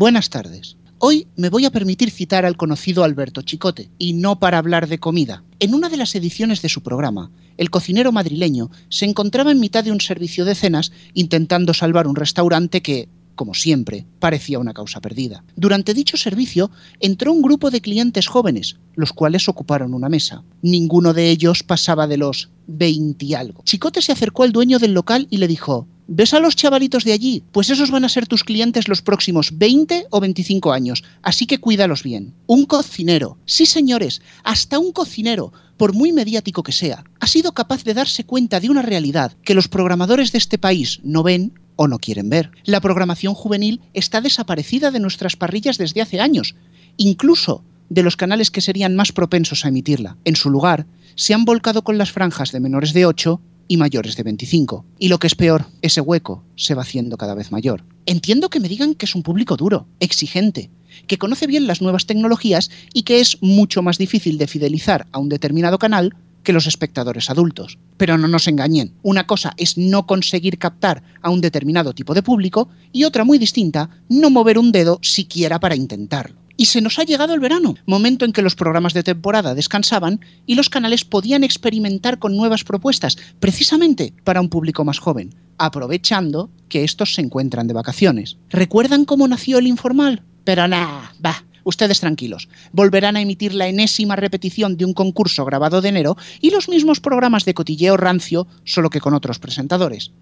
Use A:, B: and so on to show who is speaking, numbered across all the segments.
A: Buenas tardes. Hoy me voy a permitir citar al conocido Alberto Chicote, y no para hablar de comida. En una de las ediciones de su programa, el cocinero madrileño se encontraba en mitad de un servicio de cenas intentando salvar un restaurante que, como siempre, parecía una causa perdida. Durante dicho servicio entró un grupo de clientes jóvenes, los cuales ocuparon una mesa. Ninguno de ellos pasaba de los 20 y algo. Chicote se acercó al dueño del local y le dijo, ¿Ves a los chavalitos de allí? Pues esos van a ser tus clientes los próximos 20 o 25 años, así que cuídalos bien. Un cocinero, sí señores, hasta un cocinero, por muy mediático que sea, ha sido capaz de darse cuenta de una realidad que los programadores de este país no ven o no quieren ver. La programación juvenil está desaparecida de nuestras parrillas desde hace años, incluso de los canales que serían más propensos a emitirla. En su lugar, se han volcado con las franjas de menores de 8 y mayores de 25. Y lo que es peor, ese hueco se va haciendo cada vez mayor. Entiendo que me digan que es un público duro, exigente, que conoce bien las nuevas tecnologías y que es mucho más difícil de fidelizar a un determinado canal que los espectadores adultos. Pero no nos engañen, una cosa es no conseguir captar a un determinado tipo de público y otra muy distinta, no mover un dedo siquiera para intentarlo. Y se nos ha llegado el verano, momento en que los programas de temporada descansaban y los canales podían experimentar con nuevas propuestas, precisamente para un público más joven, aprovechando que estos se encuentran de vacaciones. ¿Recuerdan cómo nació el informal? Pero nada, va, ustedes tranquilos. Volverán a emitir la enésima repetición de un concurso grabado de enero y los mismos programas de cotilleo rancio, solo que con otros presentadores.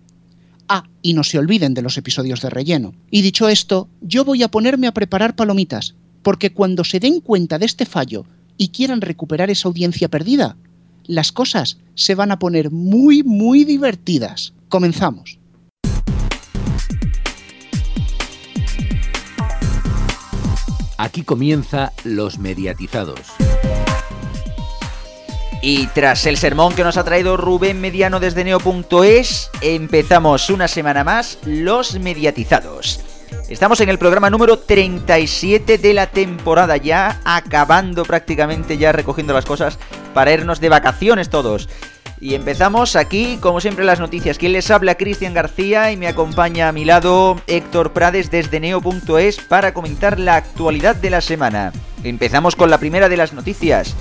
A: Ah, y no se olviden de los episodios de relleno. Y dicho esto, yo voy a ponerme a preparar palomitas, porque cuando se den cuenta de este fallo y quieran recuperar esa audiencia perdida, las cosas se van a poner muy, muy divertidas. Comenzamos.
B: Aquí comienza Los Mediatizados.
C: Y tras el sermón que nos ha traído Rubén Mediano desde neo.es, empezamos una semana más Los Mediatizados. Estamos en el programa número 37 de la temporada ya, acabando prácticamente ya recogiendo las cosas para irnos de vacaciones todos. Y empezamos aquí, como siempre, las noticias. Quien les habla, Cristian García, y me acompaña a mi lado Héctor Prades desde neo.es para comentar la actualidad de la semana. Empezamos con la primera de las noticias.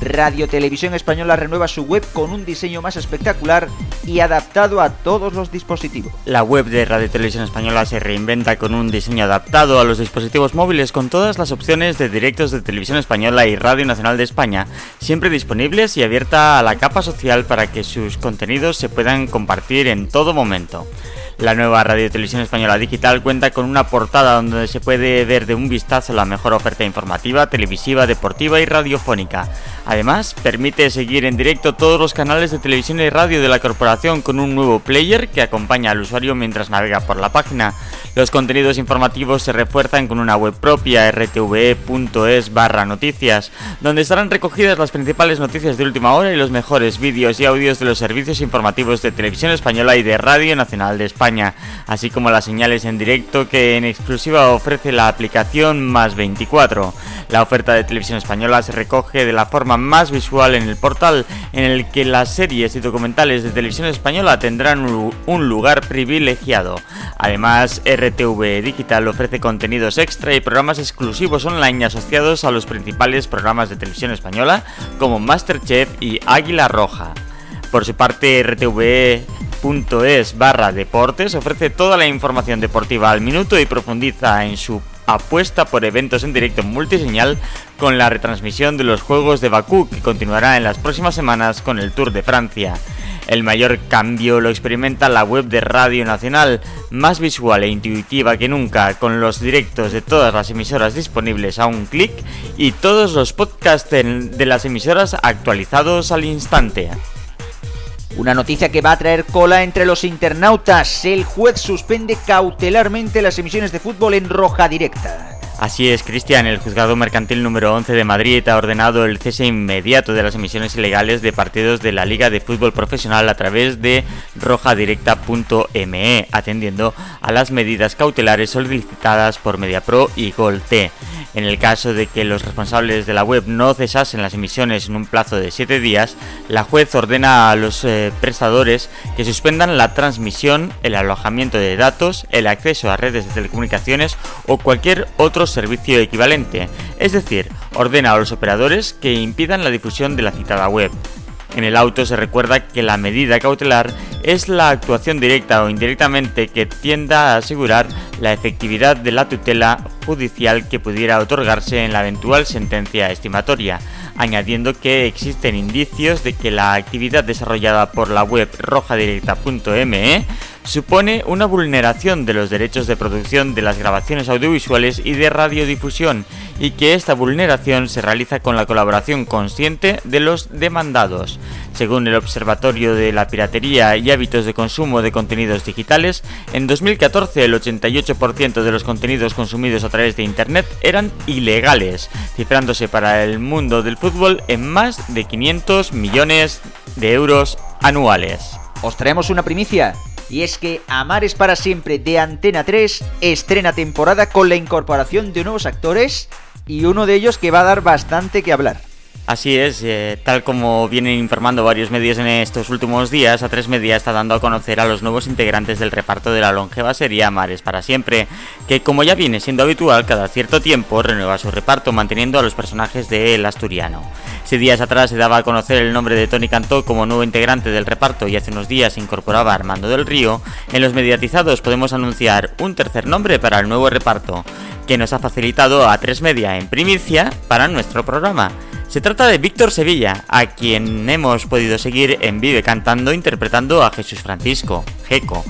C: Radio Televisión Española renueva su web con un diseño más espectacular y adaptado a todos los dispositivos.
D: La web de Radio Televisión Española se reinventa con un diseño adaptado a los dispositivos móviles con todas las opciones de directos de Televisión Española y Radio Nacional de España, siempre disponibles y abierta a la capa social para que sus contenidos se puedan compartir en todo momento. La nueva Radio Televisión Española Digital cuenta con una portada donde se puede ver de un vistazo la mejor oferta informativa, televisiva, deportiva y radiofónica. Además, permite seguir en directo todos los canales de televisión y radio de la corporación con un nuevo player que acompaña al usuario mientras navega por la página. Los contenidos informativos se refuerzan con una web propia rtve.es barra noticias, donde estarán recogidas las principales noticias de última hora y los mejores vídeos y audios de los servicios informativos de televisión española y de Radio Nacional de España, así como las señales en directo que en exclusiva ofrece la aplicación Más 24. La oferta de televisión española se recoge de la forma más visual en el portal, en el que las series y documentales de televisión española tendrán un lugar privilegiado. Además, RTV Digital ofrece contenidos extra y programas exclusivos online asociados a los principales programas de televisión española como Masterchef y Águila Roja. Por su parte, rtv.es barra deportes ofrece toda la información deportiva al minuto y profundiza en su apuesta por eventos en directo multiseñal con la retransmisión de los Juegos de Bakú que continuará en las próximas semanas con el Tour de Francia. El mayor cambio lo experimenta la web de Radio Nacional, más visual e intuitiva que nunca, con los directos de todas las emisoras disponibles a un clic y todos los podcasts de las emisoras actualizados al instante.
C: Una noticia que va a traer cola entre los internautas. El juez suspende cautelarmente las emisiones de fútbol en roja directa.
D: Así es, Cristian, el juzgado mercantil número 11 de Madrid ha ordenado el cese inmediato de las emisiones ilegales de partidos de la Liga de Fútbol Profesional a través de rojadirecta.me, atendiendo a las medidas cautelares solicitadas por MediaPro y Gol T. En el caso de que los responsables de la web no cesasen las emisiones en un plazo de 7 días, la juez ordena a los eh, prestadores que suspendan la transmisión, el alojamiento de datos, el acceso a redes de telecomunicaciones o cualquier otro servicio equivalente. Es decir, ordena a los operadores que impidan la difusión de la citada web. En el auto se recuerda que la medida cautelar es la actuación directa o indirectamente que tienda a asegurar la efectividad de la tutela judicial que pudiera otorgarse en la eventual sentencia estimatoria, añadiendo que existen indicios de que la actividad desarrollada por la web rojadirecta.me supone una vulneración de los derechos de producción de las grabaciones audiovisuales y de radiodifusión, y que esta vulneración se realiza con la colaboración consciente de los demandados. Según el Observatorio de la Piratería y Hábitos de Consumo de Contenidos Digitales, en 2014 el 88% de los contenidos consumidos a través de Internet eran ilegales, cifrándose para el mundo del fútbol en más de 500 millones de euros anuales.
C: Os traemos una primicia. Y es que Amar es para siempre de Antena 3 estrena temporada con la incorporación de nuevos actores y uno de ellos que va a dar bastante que hablar.
D: Así es, eh, tal como vienen informando varios medios en estos últimos días, A3 Media está dando a conocer a los nuevos integrantes del reparto de la longeva serie Mares para siempre, que como ya viene siendo habitual, cada cierto tiempo renueva su reparto manteniendo a los personajes de El Asturiano. Si días atrás se daba a conocer el nombre de Tony Cantó como nuevo integrante del reparto y hace unos días se incorporaba Armando del Río, en los mediatizados podemos anunciar un tercer nombre para el nuevo reparto, que nos ha facilitado A3 Media en primicia para nuestro programa. Se trata de Víctor Sevilla, a quien hemos podido seguir en Vive cantando interpretando a Jesús Francisco, Jeco.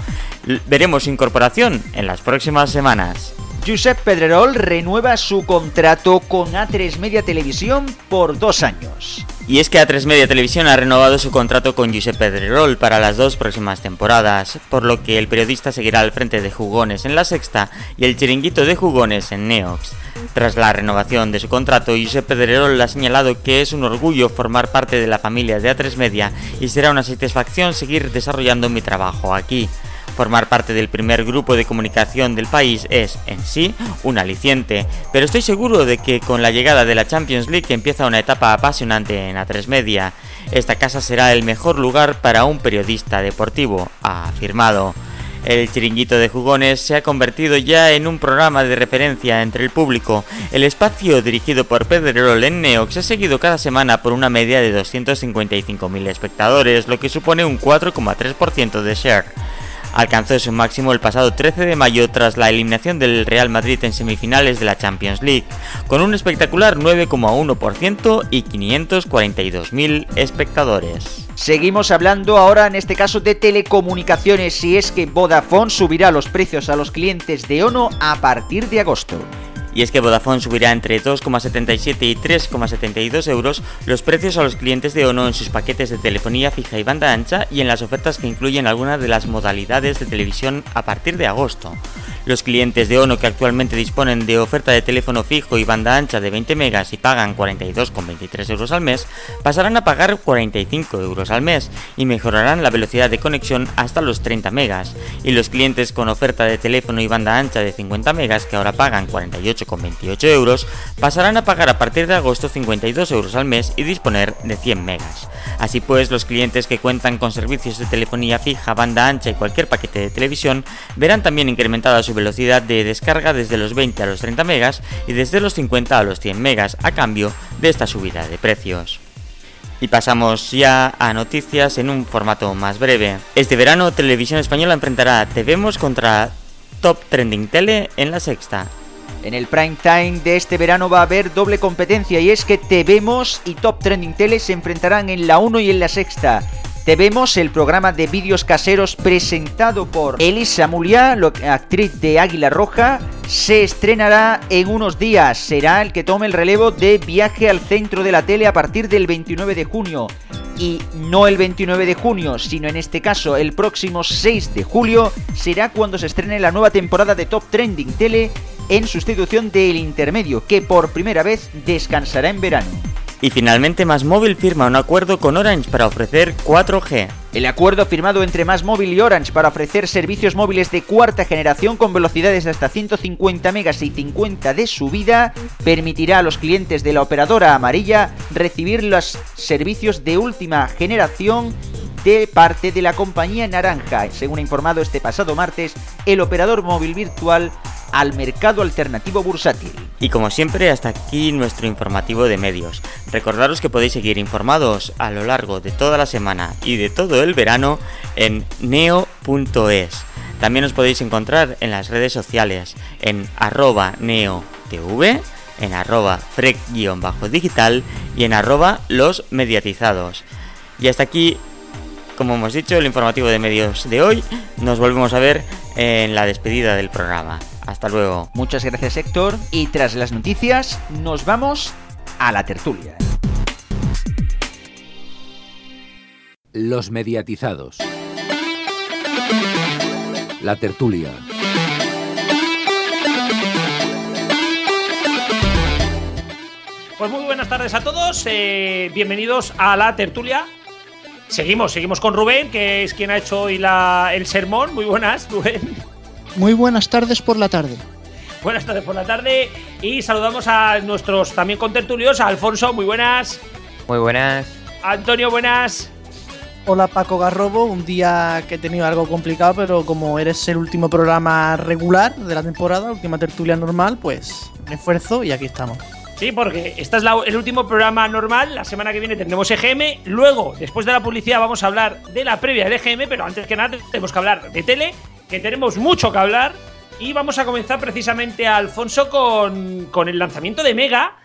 D: Veremos incorporación en las próximas semanas.
C: Josep Pedrerol renueva su contrato con A3 Media Televisión por dos años.
D: Y es que A3 Media Televisión ha renovado su contrato con Josep Pedrerol para las dos próximas temporadas, por lo que el periodista seguirá al frente de Jugones en la sexta y el chiringuito de Jugones en Neox. Tras la renovación de su contrato, Josep Pedrerol ha señalado que es un orgullo formar parte de la familia de A3 Media y será una satisfacción seguir desarrollando mi trabajo aquí. Formar parte del primer grupo de comunicación del país es, en sí, un aliciente, pero estoy seguro de que con la llegada de la Champions League empieza una etapa apasionante en A3 Media. Esta casa será el mejor lugar para un periodista deportivo, ha afirmado. El chiringuito de jugones se ha convertido ya en un programa de referencia entre el público. El espacio dirigido por Pedro en Neox ha seguido cada semana por una media de 255.000 espectadores, lo que supone un 4,3% de share alcanzó su máximo el pasado 13 de mayo tras la eliminación del Real Madrid en semifinales de la Champions League, con un espectacular 9,1% y 542.000 espectadores.
C: Seguimos hablando ahora en este caso de telecomunicaciones y es que Vodafone subirá los precios a los clientes de ONO a partir de agosto
D: y es que Vodafone subirá entre 2,77 y 3,72 euros los precios a los clientes de ONO en sus paquetes de telefonía fija y banda ancha y en las ofertas que incluyen algunas de las modalidades de televisión a partir de agosto. Los clientes de ONO que actualmente disponen de oferta de teléfono fijo y banda ancha de 20 megas y pagan 42,23 euros al mes, pasarán a pagar 45 euros al mes y mejorarán la velocidad de conexión hasta los 30 megas. Y los clientes con oferta de teléfono y banda ancha de 50 megas que ahora pagan 48,28 euros, pasarán a pagar a partir de agosto 52 euros al mes y disponer de 100 megas. Así pues, los clientes que cuentan con servicios de telefonía fija, banda ancha y cualquier paquete de televisión verán también incrementada su velocidad de descarga desde los 20 a los 30 megas y desde los 50 a los 100 megas a cambio de esta subida de precios. Y pasamos ya a noticias en un formato más breve. Este verano Televisión Española enfrentará a Vemos contra Top Trending Tele en la sexta.
C: En el prime time de este verano va a haber doble competencia y es que Vemos y Top Trending Tele se enfrentarán en la 1 y en la sexta. Te vemos el programa de vídeos caseros presentado por Elisa Muliá, actriz de Águila Roja, se estrenará en unos días. Será el que tome el relevo de Viaje al Centro de la Tele a partir del 29 de junio. Y no el 29 de junio, sino en este caso el próximo 6 de julio, será cuando se estrene la nueva temporada de Top Trending Tele en sustitución del intermedio, que por primera vez descansará en verano.
D: Y finalmente Más firma un acuerdo con Orange para ofrecer 4G.
C: El acuerdo firmado entre Más y Orange para ofrecer servicios móviles de cuarta generación con velocidades de hasta 150 megas y 50 de subida permitirá a los clientes de la operadora amarilla recibir los servicios de última generación de parte de la compañía naranja, según ha informado este pasado martes el operador móvil virtual al mercado alternativo bursátil.
D: Y como siempre, hasta aquí nuestro informativo de medios. Recordaros que podéis seguir informados a lo largo de toda la semana y de todo el verano en neo.es. También os podéis encontrar en las redes sociales en arroba neotv, en arroba frec-digital y en arroba los mediatizados. Y hasta aquí como hemos dicho, el informativo de medios de hoy. Nos volvemos a ver en la despedida del programa. Hasta luego.
C: Muchas gracias Héctor. Y tras las noticias, nos vamos a la tertulia.
B: Los mediatizados. La tertulia.
E: Pues muy buenas tardes a todos, eh, bienvenidos a la tertulia. Seguimos, seguimos con Rubén, que es quien ha hecho hoy la, el sermón. Muy buenas, Rubén.
A: Muy buenas tardes por la tarde.
E: Buenas tardes por la tarde. Y saludamos a nuestros también contertulios, a Alfonso, muy buenas.
F: Muy buenas.
E: Antonio, buenas.
G: Hola Paco Garrobo, un día que he tenido algo complicado, pero como eres el último programa regular de la temporada, última tertulia normal, pues me esfuerzo y aquí estamos.
E: Sí, porque este es la, el último programa normal. La semana que viene tendremos EGM. Luego, después de la publicidad, vamos a hablar de la previa del EGM. Pero antes que nada, tenemos que hablar de tele, que tenemos mucho que hablar. Y vamos a comenzar precisamente, Alfonso, con, con el lanzamiento de Mega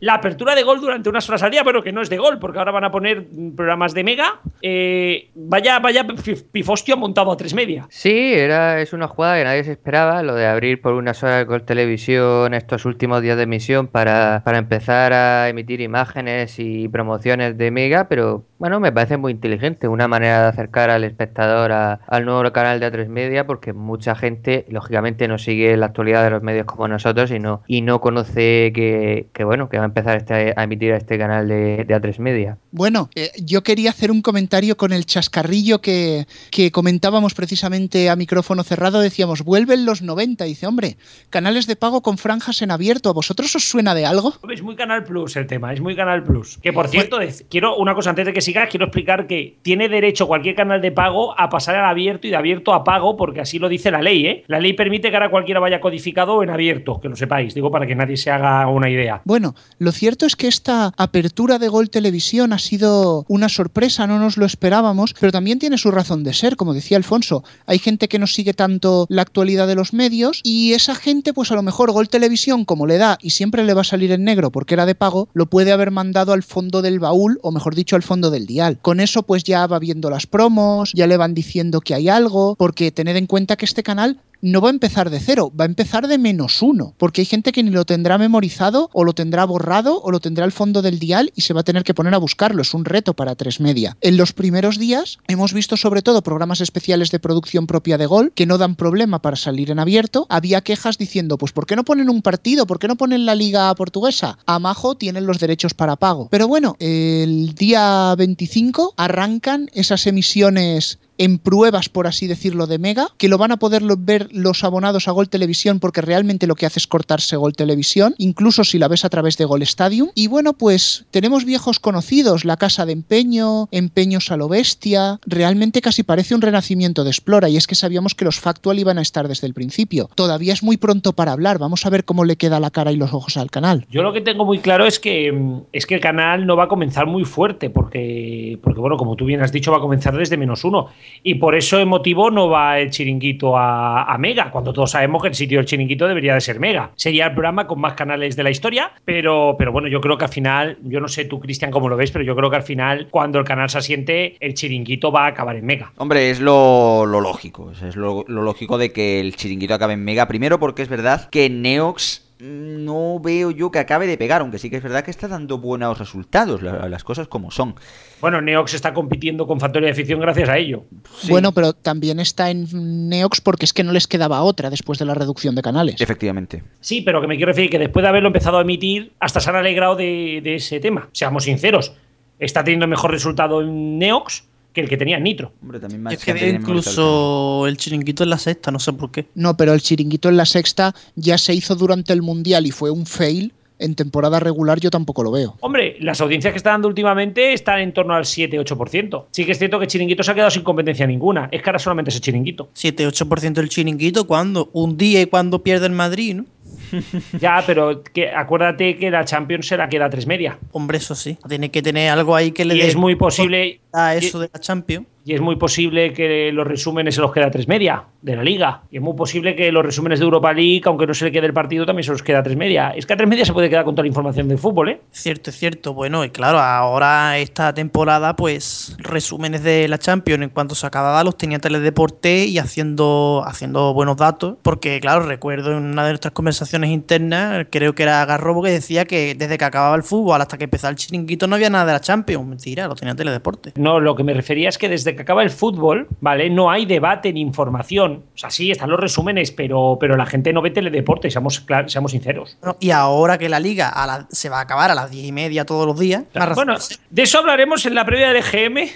E: la apertura de gol durante unas horas al día, pero que no es de gol, porque ahora van a poner programas de mega. Eh, vaya, vaya pifostio montado a tres media.
F: Sí, era, es una jugada que nadie se esperaba, lo de abrir por unas horas Gol Televisión estos últimos días de emisión para, para empezar a emitir imágenes y promociones de mega, pero bueno, me parece muy inteligente, una manera de acercar al espectador al nuevo canal de A3 Media, porque mucha gente, lógicamente, no sigue la actualidad de los medios como nosotros y no, y no conoce que, que bueno, que van empezar este, a emitir a este canal de, de A3 Media.
A: Bueno, eh, yo quería hacer un comentario con el chascarrillo que, que, comentábamos precisamente a micrófono cerrado. Decíamos, vuelven los 90. dice, hombre, canales de pago con franjas en abierto. ¿A vosotros os suena de algo?
E: Es muy Canal Plus el tema, es muy Canal Plus. Que por cierto, quiero una cosa antes de que sigas, quiero explicar que tiene derecho cualquier canal de pago a pasar al abierto y de abierto a pago, porque así lo dice la ley, ¿eh? La ley permite que ahora cualquiera vaya codificado en abierto, que lo sepáis, digo, para que nadie se haga una idea.
A: Bueno, lo cierto es que esta apertura de Gol Televisión ha sido una sorpresa, no nos lo esperábamos, pero también tiene su razón de ser, como decía Alfonso. Hay gente que no sigue tanto la actualidad de los medios y esa gente, pues a lo mejor Gol Televisión, como le da y siempre le va a salir en negro porque era de pago, lo puede haber mandado al fondo del baúl o mejor dicho al fondo del dial. Con eso pues ya va viendo las promos, ya le van diciendo que hay algo, porque tened en cuenta que este canal no va a empezar de cero, va a empezar de menos uno, porque hay gente que ni lo tendrá memorizado o lo tendrá borrado o lo tendrá al fondo del dial y se va a tener que poner a buscarlo. Es un reto para tres media. En los primeros días hemos visto sobre todo programas especiales de producción propia de Gol que no dan problema para salir en abierto. Había quejas diciendo, pues ¿por qué no ponen un partido? ¿Por qué no ponen la liga portuguesa? Amajo tienen los derechos para pago. Pero bueno, el día 25 arrancan esas emisiones en pruebas, por así decirlo, de Mega, que lo van a poder ver los abonados a Gol Televisión porque realmente lo que hace es cortarse Gol Televisión, incluso si la ves a través de Gol Stadium. Y bueno, pues tenemos viejos conocidos, la Casa de Empeño, Empeños a Bestia, realmente casi parece un renacimiento de Explora y es que sabíamos que los Factual iban a estar desde el principio. Todavía es muy pronto para hablar, vamos a ver cómo le queda la cara y los ojos al canal.
E: Yo lo que tengo muy claro es que es que el canal no va a comenzar muy fuerte porque porque bueno, como tú bien has dicho, va a comenzar desde menos uno y por eso motivo no va el chiringuito a, Mega, cuando todos sabemos que el sitio del chiringuito debería de ser Mega. Sería el programa con más canales de la historia, pero, pero bueno, yo creo que al final, yo no sé tú, Cristian, cómo lo ves, pero yo creo que al final, cuando el canal se asiente, el chiringuito va a acabar en Mega.
C: Hombre, es lo, lo lógico, es lo lógico de que el chiringuito acabe en Mega, primero porque es verdad que Neox no veo yo que acabe de pegar, aunque sí que es verdad que está dando buenos resultados, las cosas como son.
E: Bueno, Neox está compitiendo con Factoría de Ficción gracias a ello.
A: Sí. Bueno, pero también está en Neox porque es que no les quedaba otra después de la reducción de canales.
C: Efectivamente.
E: Sí, pero que me quiero referir que después de haberlo empezado a emitir, hasta se han alegrado de, de ese tema. Seamos sinceros, está teniendo mejor resultado en Neox que el que tenía Nitro.
C: Hombre, también
G: Es
C: más
G: que
C: gente tiene Movistar
G: incluso el chiringuito en la sexta, no sé por qué.
A: No, pero el chiringuito en la sexta ya se hizo durante el Mundial y fue un fail. En temporada regular yo tampoco lo veo.
E: Hombre, las audiencias que está dando últimamente están en torno al 7-8%. Sí que es cierto que Chiringuito se ha quedado sin competencia ninguna. Es que ahora solamente ese Chiringuito.
G: 7-8% del chiringuito, ¿cuándo? Un día y cuando pierde el Madrid, ¿no?
E: Ya, pero que, acuérdate que la Champions se la queda a tres media.
G: Hombre, eso sí. Tiene que tener algo ahí que le
E: Y
G: dé
E: es muy posible.
G: a eso de la Champions.
E: Y es muy posible que los resúmenes se los quede a tres media de la liga. Y es muy posible que los resúmenes de Europa League, aunque no se le quede el partido, también se los quede a tres media. Es que a tres media se puede quedar con toda la información del fútbol, ¿eh?
G: Cierto, es cierto. Bueno, y claro, ahora esta temporada, pues, resúmenes de la Champions, en cuanto se acababa, los tenía Teledeporte y haciendo, haciendo buenos datos. Porque, claro, recuerdo en una de nuestras conversaciones internas, creo que era Garrobo que decía que desde que acababa el fútbol hasta que empezaba el chiringuito no había nada de la Champions. Mentira, lo tenía Teledeporte.
E: No, lo que me refería es que desde que acaba el fútbol, ¿vale? No hay debate ni información. O sea, sí, están los resúmenes, pero, pero la gente no ve teledeporte, seamos, clar- seamos sinceros.
G: Bueno, y ahora que la liga a la- se va a acabar a las 10 y media todos los días, razón
E: Bueno,
G: de
E: eso hablaremos en la previa del EGM,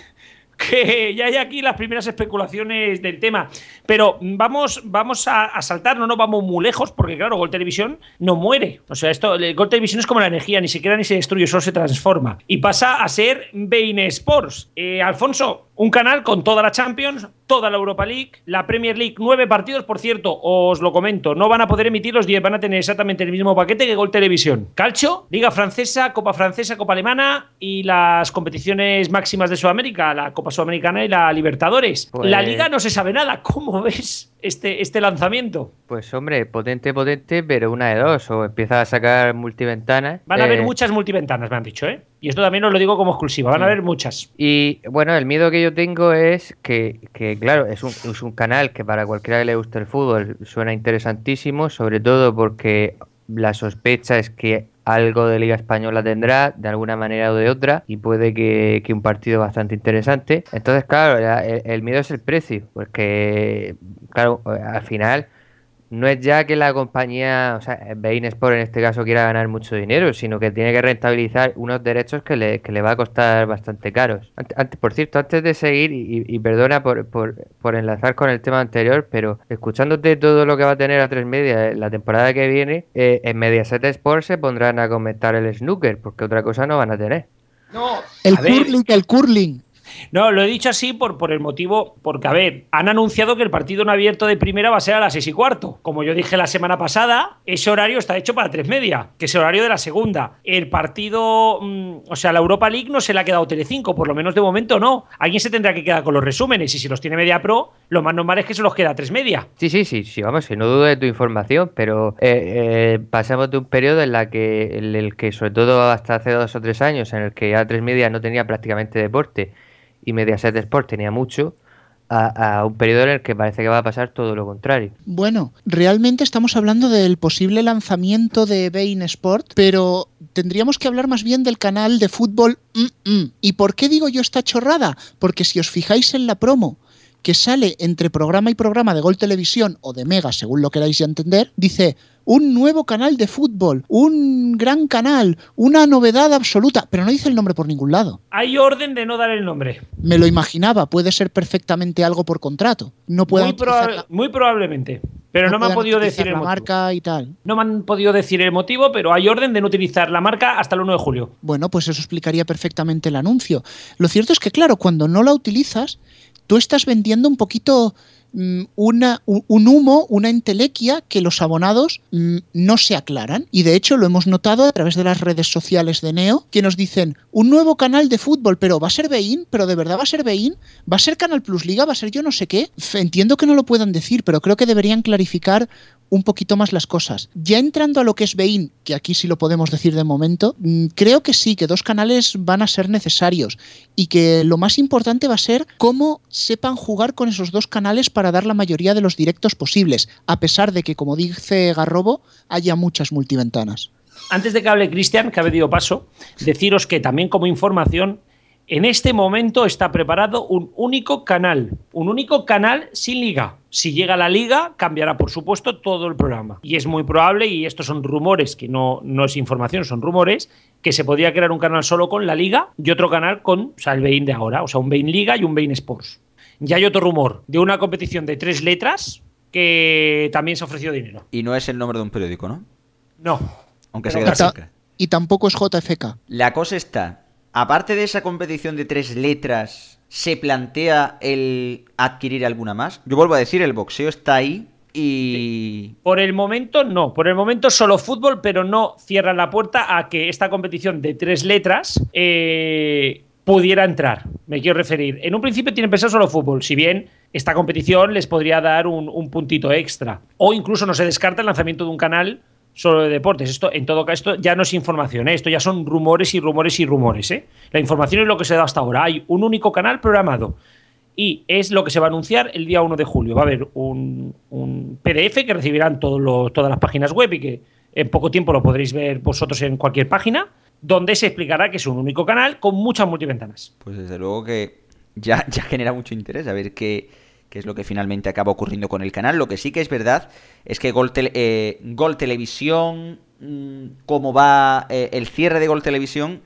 E: que ya hay aquí las primeras especulaciones del tema. Pero vamos, vamos a, a saltar, no nos vamos muy lejos, porque claro, Gol Televisión no muere. O sea, esto, el Gol Televisión es como la energía, ni siquiera ni se destruye, solo se transforma. Y pasa a ser Bein Sports. Eh, Alfonso, un canal con toda la Champions, toda la Europa League, la Premier League, nueve partidos, por cierto, os lo comento, no van a poder emitir los 10, van a tener exactamente el mismo paquete que Gol Televisión. Calcio, Liga Francesa, Copa Francesa, Copa Alemana y las competiciones máximas de Sudamérica, la Copa Sudamericana y la Libertadores.
F: Pues-
E: La Liga no se sabe nada. ¿Cómo ves este, este lanzamiento?
F: Pues hombre, potente, potente, pero una de dos. O empieza a sacar multiventanas.
E: Van a haber
F: eh,
E: muchas multiventanas, me han dicho, ¿eh? Y esto también os lo digo como exclusiva, van a haber muchas.
F: Y bueno, el miedo que yo tengo es que, que, claro, es un, es un canal que para cualquiera que le guste el fútbol suena interesantísimo, sobre todo porque la sospecha es que algo de Liga Española tendrá de alguna manera o de otra y puede que, que un partido bastante interesante. Entonces, claro, la- el, el miedo es el precio, porque, claro, al final no es ya que la compañía, o sea, Bein Sport en este caso quiera ganar mucho dinero, sino que tiene que rentabilizar unos derechos que le, que le va a costar bastante caros. Ante- Antes, por cierto, antes de seguir, y, y perdona por, por, por enlazar con el tema anterior, pero escuchándote todo lo que va a tener a tres media eh, la temporada que viene, eh, en Mediaset Sport se pondrán a comentar el snooker, porque otra cosa no van a tener.
E: No,
A: El
E: a ver,
A: curling, el curling.
E: No, lo he dicho así por, por el motivo, porque a ver, han anunciado que el partido en abierto de primera va a ser a las seis y cuarto. Como yo dije la semana pasada, ese horario está hecho para tres media, que es el horario de la segunda. El partido, mm, o sea, la Europa League no se le ha quedado Telecinco, por lo menos de momento no. Alguien se tendrá que quedar con los resúmenes y si los tiene Media Pro, lo más normal es que se los queda a tres media.
F: Sí, sí, sí, sí, vamos, no dudo de tu información, pero eh, eh, pasamos de un periodo en la que, en el que, sobre todo hasta hace dos o tres años, en el que A3 Media no tenía prácticamente deporte y Mediaset Sport tenía mucho, a, un periodo en el que parece que va a pasar todo lo contrario.
A: Bueno, realmente estamos hablando del posible lanzamiento de Bein Sport, pero tendríamos que hablar más bien del canal de fútbol. mm, mm. ¿Y por qué digo yo esta chorrada? Porque si os fijáis en la promo que sale entre programa y programa de Gol Televisión o de Mega, según lo queráis entender, dice un nuevo canal de fútbol, un gran canal, una novedad absoluta, pero no dice el nombre por ningún lado.
E: Hay orden de no dar el nombre.
A: Me lo imaginaba, puede ser perfectamente algo por contrato. No puedo
E: Muy, proba- muy probablemente. Pero no, me han podido decir el
A: la
E: motivo.
A: marca y tal.
E: No me han podido decir el motivo, pero hay orden de no utilizar la marca hasta el 1 de julio.
A: Bueno, pues eso explicaría perfectamente el anuncio. Lo cierto es que, claro, cuando no la utilizas, tú estás vendiendo un poquito u- un humo, una entelequia que los abonados mm, no se aclaran. Y de hecho lo hemos notado a través de las redes sociales de Neo, que nos dicen un nuevo canal de fútbol, pero ¿va a ser Bein? ¿Pero de verdad va a ser Bein? ¿Va a ser Canal Plus Liga? ¿Va a ser yo no sé qué? Entiendo que no lo puedan decir, pero creo que deberían clarificar un poquito más las cosas. Ya entrando a lo que es Bein, que aquí sí lo podemos decir de momento, mm, creo que sí, que dos canales van a ser necesarios y que lo más importante va a ser cómo sepan jugar con esos dos canales dar la mayoría de los directos posibles, a pesar de que, como dice Garrobo, haya muchas multiventanas.
E: Antes de que hable Cristian, que ha pedido paso, deciros que también como información, En este momento está preparado un único canal, un único canal sin liga. Si llega la liga, cambiará por supuesto todo el programa. Y es muy probable, y estos son rumores, que no, no es información, son rumores, que se podría crear un canal solo con la liga y otro canal con o sea, el Bein de ahora, o sea, un Bein Liga y un Bein Sports. Ya hay otro rumor de una competición de tres letras que también se ha ofrecido dinero.
C: Y no es el nombre de un periódico, ¿no?
E: No.
C: Aunque se queda cerca.
A: Y tampoco es JFK.
C: La cosa está, aparte de esa competición de tres letras, ¿se plantea el adquirir alguna más? Yo vuelvo a decir, el boxeo está ahí y...
E: Por el momento no, por el momento solo fútbol, pero no cierran la puerta a que esta competición de tres letras eh, pudiera entrar. Me quiero referir. En un principio tienen pensado solo fútbol, si bien esta competición les podría dar un, un puntito extra. O incluso no se descarta el lanzamiento de un canal solo de deportes. Esto, en todo caso, esto ya no es información, ¿eh? esto ya son rumores y rumores y rumores. ¿eh? La información es lo que se da hasta ahora. Hay un único canal programado y es lo que se va a anunciar el día 1 de julio. Va a haber un, un PDF que recibirán todas las páginas web y que en poco tiempo lo podréis ver vosotros en cualquier página, donde se explicará que es un único canal con muchas multiventanas.
C: Pues desde luego que ya, ya genera mucho interés a ver qué, qué es lo que finalmente acaba ocurriendo con el canal. Lo que sí que es verdad es que Gol, Tele- eh, Gol Televisión, mm, cómo va eh, el cierre de Gol Televisión,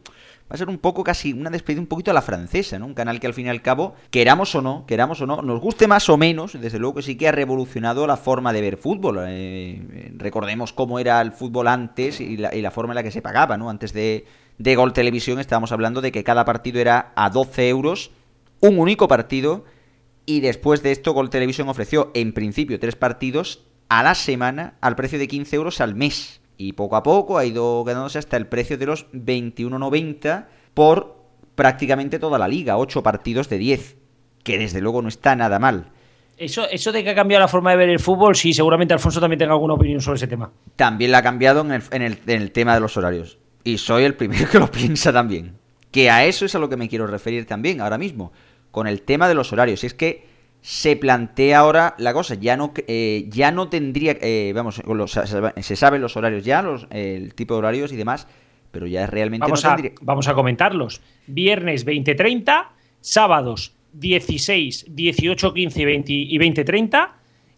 C: va a ser un poco casi una despedida un poquito a la francesa, ¿no? Un canal que al fin y al cabo, queramos o no, queramos o no, nos guste más o menos, desde luego que sí que ha revolucionado la forma de ver fútbol. Eh, recordemos cómo era el fútbol antes y la, y la forma en la que se pagaba, ¿no? Antes de, de Gol Televisión estábamos hablando de que cada partido era a 12 euros, un único partido, y después de esto Gol Televisión ofreció en principio tres partidos a la semana al precio de 15 euros al mes. Y poco a poco ha ido ganándose hasta el precio de los 21,90 por prácticamente toda la liga, 8 partidos de 10, que desde luego no está nada mal.
E: Eso, eso de que ha cambiado la forma de ver el fútbol, sí, seguramente Alfonso también tenga alguna opinión sobre ese tema.
C: También la ha cambiado en el, en el- en el tema de los horarios. Y soy el primero que lo piensa también. Que a eso es a lo que me quiero referir también ahora mismo. Con el tema de los horarios. Es que se plantea ahora la cosa. Ya no, eh, ya no tendría. eh, vamos, los- se saben los horarios ya, los, el tipo de horarios y demás. Pero ya realmente
E: Vamos,
C: no
E: a,
C: tendría.
E: vamos a comentarlos. Viernes 20.30, sábados 16, 18, 15 y 20 y 20.30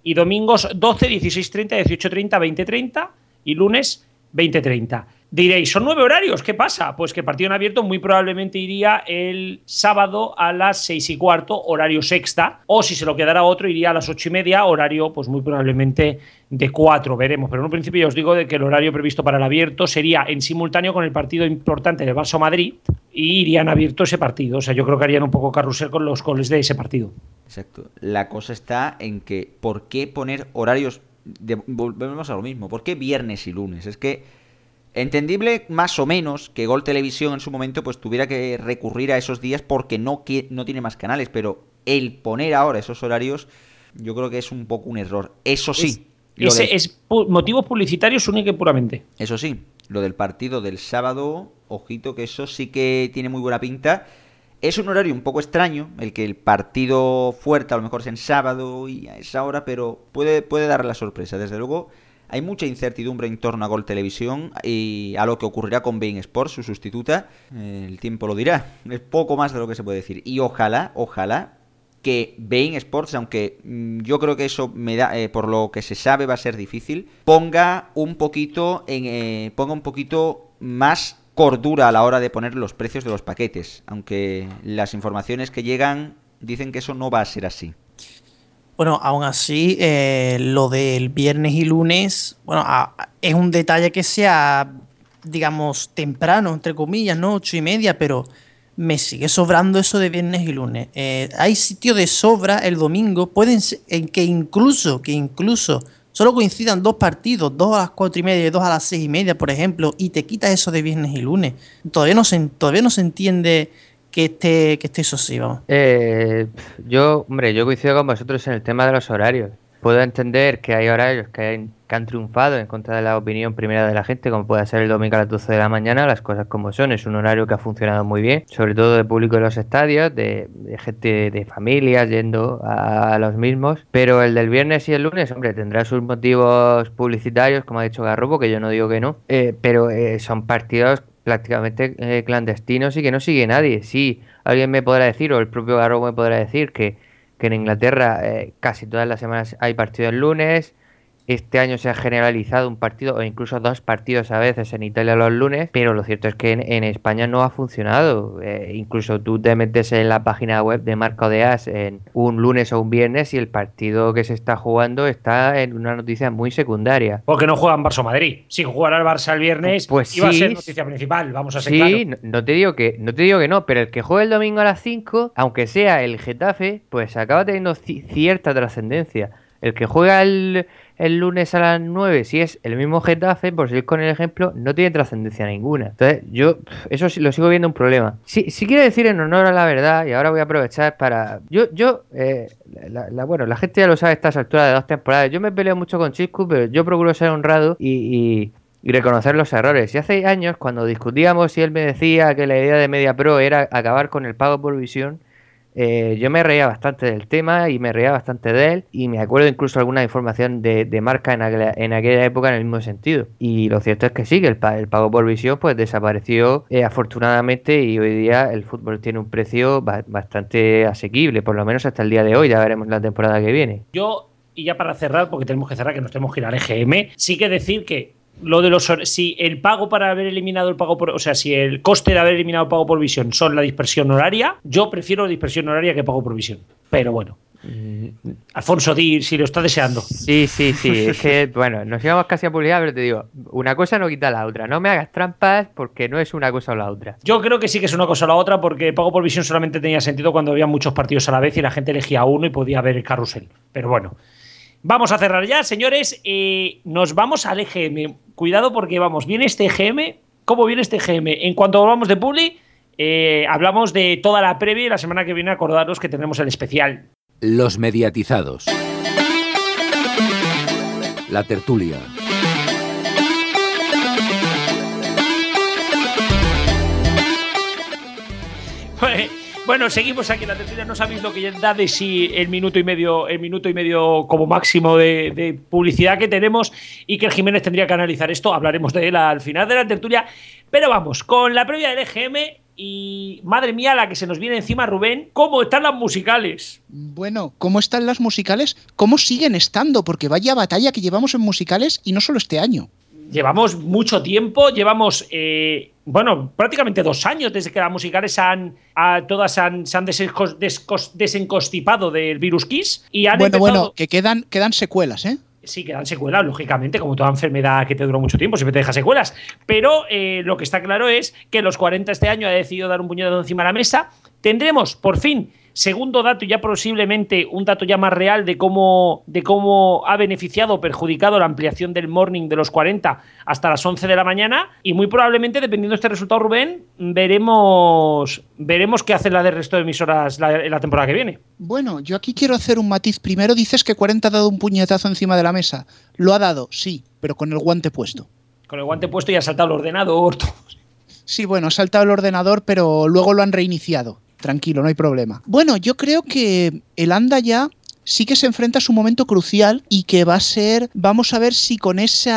E: y domingos 12, 16.30, 18.30, 20.30 y lunes 20.30. Diréis, son nueve horarios, ¿qué pasa? Pues que partido en abierto muy probablemente iría el sábado a las seis y cuarto, horario sexta, o si se lo quedara otro, iría a las ocho y media, horario pues muy probablemente de cuatro, veremos. Pero en un principio ya os digo de que el horario previsto para el abierto sería en simultáneo con el partido importante del Barça Madrid y irían abierto ese partido. O sea, yo creo que harían un poco carrusel con los goles de ese partido.
C: Exacto. La cosa está en que, ¿por qué poner horarios? De, volvemos a lo mismo. ¿Por qué viernes y lunes? Es que, entendible más o menos que Gol Televisión en su momento pues tuviera que recurrir a esos días porque no, no tiene más canales, pero el poner ahora esos horarios yo creo que es un poco un error. Eso sí. lo
E: Ese es motivos publicitarios única y puramente.
C: eso sí, lo del partido del sábado, ojito que eso sí que tiene muy buena pinta. Es un horario un poco extraño, el que el partido fuerte a lo mejor es en sábado y a esa hora, pero puede, puede dar la sorpresa. Desde luego, hay mucha incertidumbre en torno a Gol Televisión y a lo que ocurrirá con Bein Sports, su sustituta. El tiempo lo dirá. Es poco más de lo que se puede decir. Y ojalá, ojalá que Bein Sports, aunque mm, yo creo que eso me da, eh, por lo que se sabe va a ser difícil, ponga un poquito en, eh, ponga un poquito más cordura a la hora de poner los precios de los paquetes, aunque las informaciones que llegan dicen que eso no va a ser así.
G: Bueno, aún así, eh, lo del viernes y lunes, bueno, es un detalle que sea, digamos, temprano, entre comillas, ¿no? Ocho y media, pero me sigue sobrando eso de viernes y lunes. Eh, hay sitio de sobra el domingo, pueden ser, en que incluso, que incluso solo coincidan dos partidos, dos a las cuatro y media y dos a las seis y media, por ejemplo, y te quitas eso de viernes y lunes. Todavía no se, todavía no se entiende que esté, que esté eso.
F: Eh, yo, hombre, yo coincido con vosotros en el tema de los horarios. Puedo entender que hay horarios que han, triunfado en contra de la opinión primera de la gente, como puede ser el domingo a las 12 de la mañana, las cosas como son. Es un horario que ha funcionado muy bien, sobre todo de público de los estadios, de, de gente de familias yendo a, los mismos. Pero el del viernes y el lunes, hombre, tendrá sus motivos publicitarios, como ha dicho Garrobo, que yo no digo que no, eh, pero eh, son partidos prácticamente eh, clandestinos y que no sigue nadie. Sí, alguien me podrá decir, o el propio Garro me podrá decir, que, que en Inglaterra eh, casi todas las semanas hay partido el lunes, este año se ha generalizado un partido o incluso dos partidos a veces en Italia los lunes, pero lo cierto es que en, España no ha funcionado. Eh, incluso tú te metes en la página web de Marco de As en un lunes o un viernes y el partido que se está jugando está en una noticia muy secundaria.
E: Porque no juegan Barça Madrid. Si jugara el Barça el viernes, pues iba a ser noticia principal. Vamos a ser
F: Sí, no, te digo que no te digo que no, pero el que juega el domingo a las 5, aunque sea el Getafe, pues acaba teniendo cierta trascendencia. El que juega el el lunes a las 9, si es el mismo Getafe, por seguir con el ejemplo, no tiene trascendencia ninguna. Entonces, yo eso sí lo sigo viendo un problema. Sí, sí quiero decir en honor a la verdad, y ahora voy a aprovechar para. Yo, yo, eh, la, bueno, la gente ya lo sabe a estas alturas de dos temporadas. Yo me peleo mucho con Chiscu, pero yo procuro ser honrado y, y reconocer los errores. Y hace años, cuando discutíamos y él me decía que la idea de Media Pro era acabar con el pago por visión, eh, yo me reía bastante del tema y me reía bastante de él y me acuerdo incluso alguna información de, marca en aquella, época en el mismo sentido. Y lo cierto es que sí, que el, pago por visión pues desapareció eh, afortunadamente y hoy día el fútbol tiene un precio bastante asequible, por lo menos hasta el día de hoy, ya veremos la temporada que viene.
E: Yo, y ya para cerrar, porque tenemos que cerrar, que nos tenemos que ir al EGM, sí que decir que lo de los si el pago para haber eliminado el pago por o sea si el coste de haber eliminado el pago por visión son la dispersión horaria yo prefiero la dispersión horaria que pago por visión pero bueno mm. Alfonso, di si lo está deseando.
F: Sí, sí, sí. Es que, bueno, nos íbamos casi a publicar, pero te digo, una cosa no quita la otra. No me hagas trampas porque no es una cosa o la otra.
E: Yo creo que sí que es una cosa o la otra porque pago por visión solamente tenía sentido cuando había muchos partidos a la vez y la gente elegía uno y podía ver el carrusel. Pero bueno. Vamos a cerrar ya, señores. Eh, nos vamos al EGM. Cuidado porque vamos, viene este EGM. ¿Cómo viene este EGM? En cuanto hablamos de Publi, eh, hablamos de toda la previa y la semana que viene acordaros que tenemos el especial.
B: Los mediatizados. La tertulia.
E: Bueno, seguimos aquí la tertulia. No sabéis lo que da de sí el minuto y medio, el minuto y medio como máximo de, publicidad que tenemos y que el Jiménez tendría que analizar esto. Hablaremos de él al final de la tertulia. Pero vamos, con la previa del EGM y madre mía, la que se nos viene encima, Rubén, ¿cómo están las musicales?
A: Bueno, ¿cómo están las musicales? ¿Cómo siguen estando? Porque vaya batalla que llevamos en musicales y no solo este año
E: llevamos mucho tiempo, llevamos, eh, bueno, prácticamente dos años desde que las musicales han, todas han, se han desencostipado del virus Kiss y han
A: Bueno, bueno, que quedan, quedan secuelas, ¿eh?
E: Sí, quedan secuelas, lógicamente, como toda enfermedad que te dura mucho tiempo, siempre te deja secuelas. Pero eh, lo que está claro es que los 40 este año ha decidido dar un puñado encima de la mesa. Tendremos, por fin, Segundo dato, ya posiblemente un dato ya más real de cómo, de cómo ha beneficiado o perjudicado la ampliación del morning de los 40 hasta las 11 de la mañana. Y muy probablemente, dependiendo de este resultado, Rubén, veremos, veremos qué hace la del resto de emisoras la, la temporada que viene.
A: Bueno, yo aquí quiero hacer un matiz. Primero dices que 40 ha dado un puñetazo encima de la mesa. Lo ha dado, sí, pero con el guante puesto.
E: Con el guante puesto y ha saltado el ordenador.
A: Sí, bueno, ha saltado el ordenador, pero luego lo han reiniciado tranquilo, no hay problema. Bueno, yo creo que el anda ya sí que se enfrenta a su momento crucial y que va a ser, vamos a ver si con ese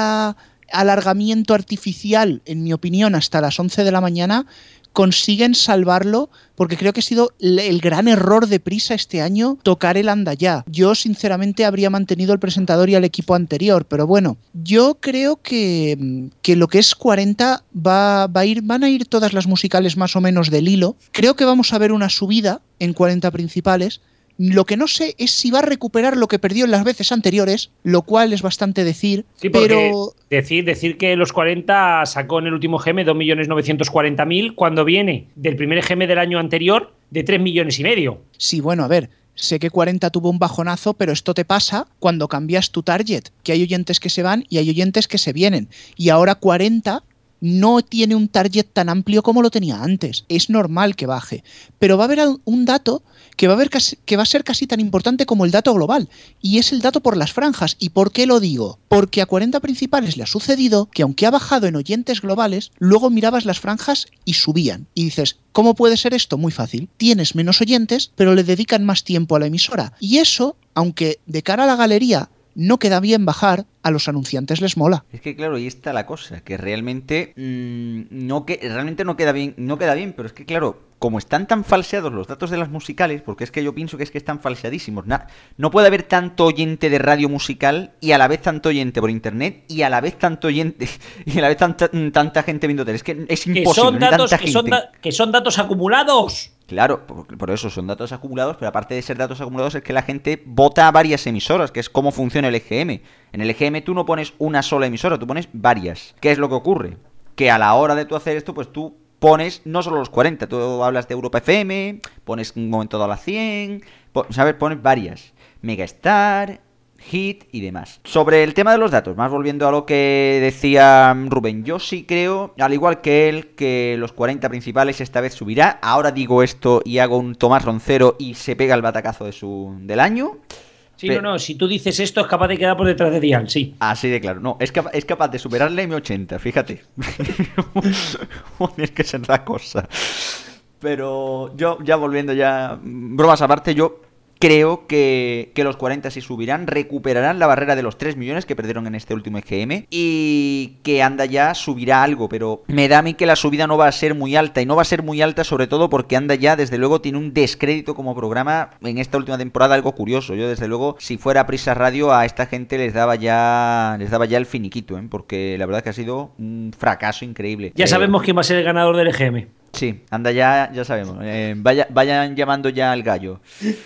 A: alargamiento artificial, en mi opinión, hasta las 11 de la mañana, consiguen salvarlo porque creo que ha sido el gran error de prisa este año tocar el anda ya. Yo sinceramente habría mantenido el presentador y al equipo anterior, pero bueno, yo creo que, que lo que es 40 va, va, a ir, van a ir todas las musicales más o menos del hilo. Creo que vamos a ver una subida en 40 principales lo que no sé es si va a recuperar lo que perdió en las veces anteriores, lo cual es bastante decir. pero.
E: Decir, decir que los 40 sacó en el último GM 2.940.000 cuando viene del primer GM del año anterior de 3 millones y medio.
A: Sí, bueno, a ver. Sé que 40 tuvo un bajonazo, pero esto te pasa cuando cambias tu target, que hay oyentes que se van y hay oyentes que se vienen. Y ahora 40 no tiene un target tan amplio como lo tenía antes. Es normal que baje. Pero va a haber un dato que va a, que va a ser casi tan importante como el dato global, y es el dato por las franjas. ¿Y por qué lo digo? Porque a 40 principales le ha sucedido que aunque ha bajado en oyentes globales, luego mirabas las franjas y subían. Y dices, ¿cómo puede ser esto? Muy fácil. Tienes menos oyentes, pero le dedican más tiempo a la emisora. Y eso, aunque de cara a la galería no queda bien bajar, a los anunciantes les mola.
C: Es que claro, ahí está la cosa, que realmente mm, no que realmente no queda bien, no queda bien, pero es que claro, como están tan falseados los datos de las musicales, porque es que yo pienso que es que están falseadísimos. no puede haber tanto oyente de radio musical y a la vez tanto oyente por internet y a la vez tanto oyente y a la vez tanta, tanta gente viendo tele. Es que es imposible. Que
E: son datos, que son datos acumulados.
C: Claro, por, eso son datos acumulados, pero aparte de ser datos acumulados es que la gente vota a varias emisoras, que es cómo funciona el EGM. En el EGM tú no pones una sola emisora, tú pones varias. ¿Qué es lo que ocurre? Que a la hora de tú hacer esto, pues tú pones no solo los 40, tú hablas de Europa FM, pones un momento dado a las 100, ¿sabes? Pones varias. Megastar, hit y demás. Sobre el tema de los datos, más volviendo a lo que decía Rubén, yo sí creo, al igual que él, que los 40 principales esta vez subirá. Ahora digo esto y hago un Tomás Roncero y se pega el batacazo de su, del año.
E: Sí, no, no, si tú dices esto es capaz de quedar por detrás de Dial, sí.
C: Así de claro, no, es, es capaz de superar la M80, fíjate. es que es la cosa. Pero yo, ya volviendo ya, bromas aparte, yo creo que, los 40 sí subirán, recuperarán la barrera de los 3 millones que perdieron en este último EGM y que anda ya subirá algo, pero me da a mí que la subida no va a ser muy alta y no va a ser muy alta sobre todo porque anda ya desde luego tiene un descrédito como programa en esta última temporada algo curioso. Yo desde luego si fuera Prisa Radio a esta gente les daba ya les daba ya el finiquito, ¿eh? porque la verdad que ha sido un fracaso increíble.
E: Ya sabemos quién va a ser el ganador del EGM.
C: Sí, anda ya, ya sabemos. Eh, vaya, vayan llamando ya al gallo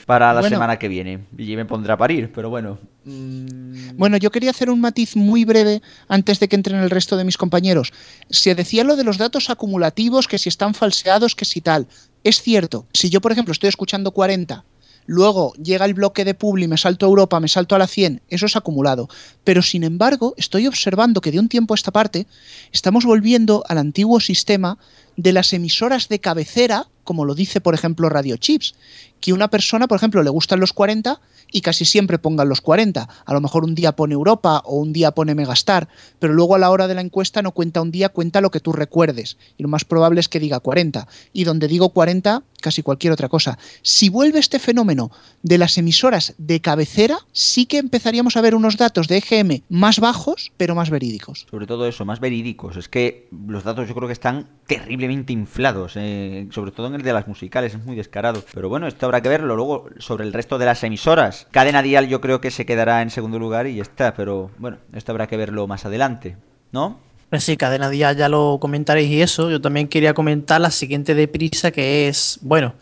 C: para la semana que viene. Y me pondrá a parir, pero bueno.
A: Mm. Bueno, yo quería hacer un matiz muy breve antes de que entren el resto de mis compañeros. Se decía lo de los datos acumulativos, que si están falseados, que si tal. Es cierto, si yo, por ejemplo, estoy escuchando 40 luego llega el bloque de Publi, me salto a Europa, me salto a la 100, eso es acumulado. Pero sin embargo, estoy observando que de un tiempo a esta parte estamos volviendo al antiguo sistema de las emisoras de cabecera, como lo dice por ejemplo Radio Chips, que una persona, por ejemplo, le gustan los 40 y casi siempre pongan los 40. A lo mejor un día pone Europa o un día pone Megastar, pero luego a la hora de la encuesta no cuenta un día, cuenta lo que tú recuerdes. Y lo más probable es que diga 40. Y donde digo 40, casi cualquier otra cosa. Si vuelve este fenómeno de las emisoras de cabecera, sí que empezaríamos a ver unos datos de EGM más bajos, pero más verídicos.
C: Sobre todo eso, más verídicos. Es que los datos yo creo que están terriblemente inflados, eh, sobre todo en el de las musicales, es muy descarado. Pero bueno, esto habrá que verlo. Luego, sobre el resto de las emisoras, Cadena Dial yo creo que se quedará en segundo lugar y ya está. Pero bueno, esto habrá que verlo más adelante, ¿no?
G: Pues sí, Cadena Dial ya lo comentaréis y eso. Yo también quería comentar la siguiente deprisa, que es, bueno,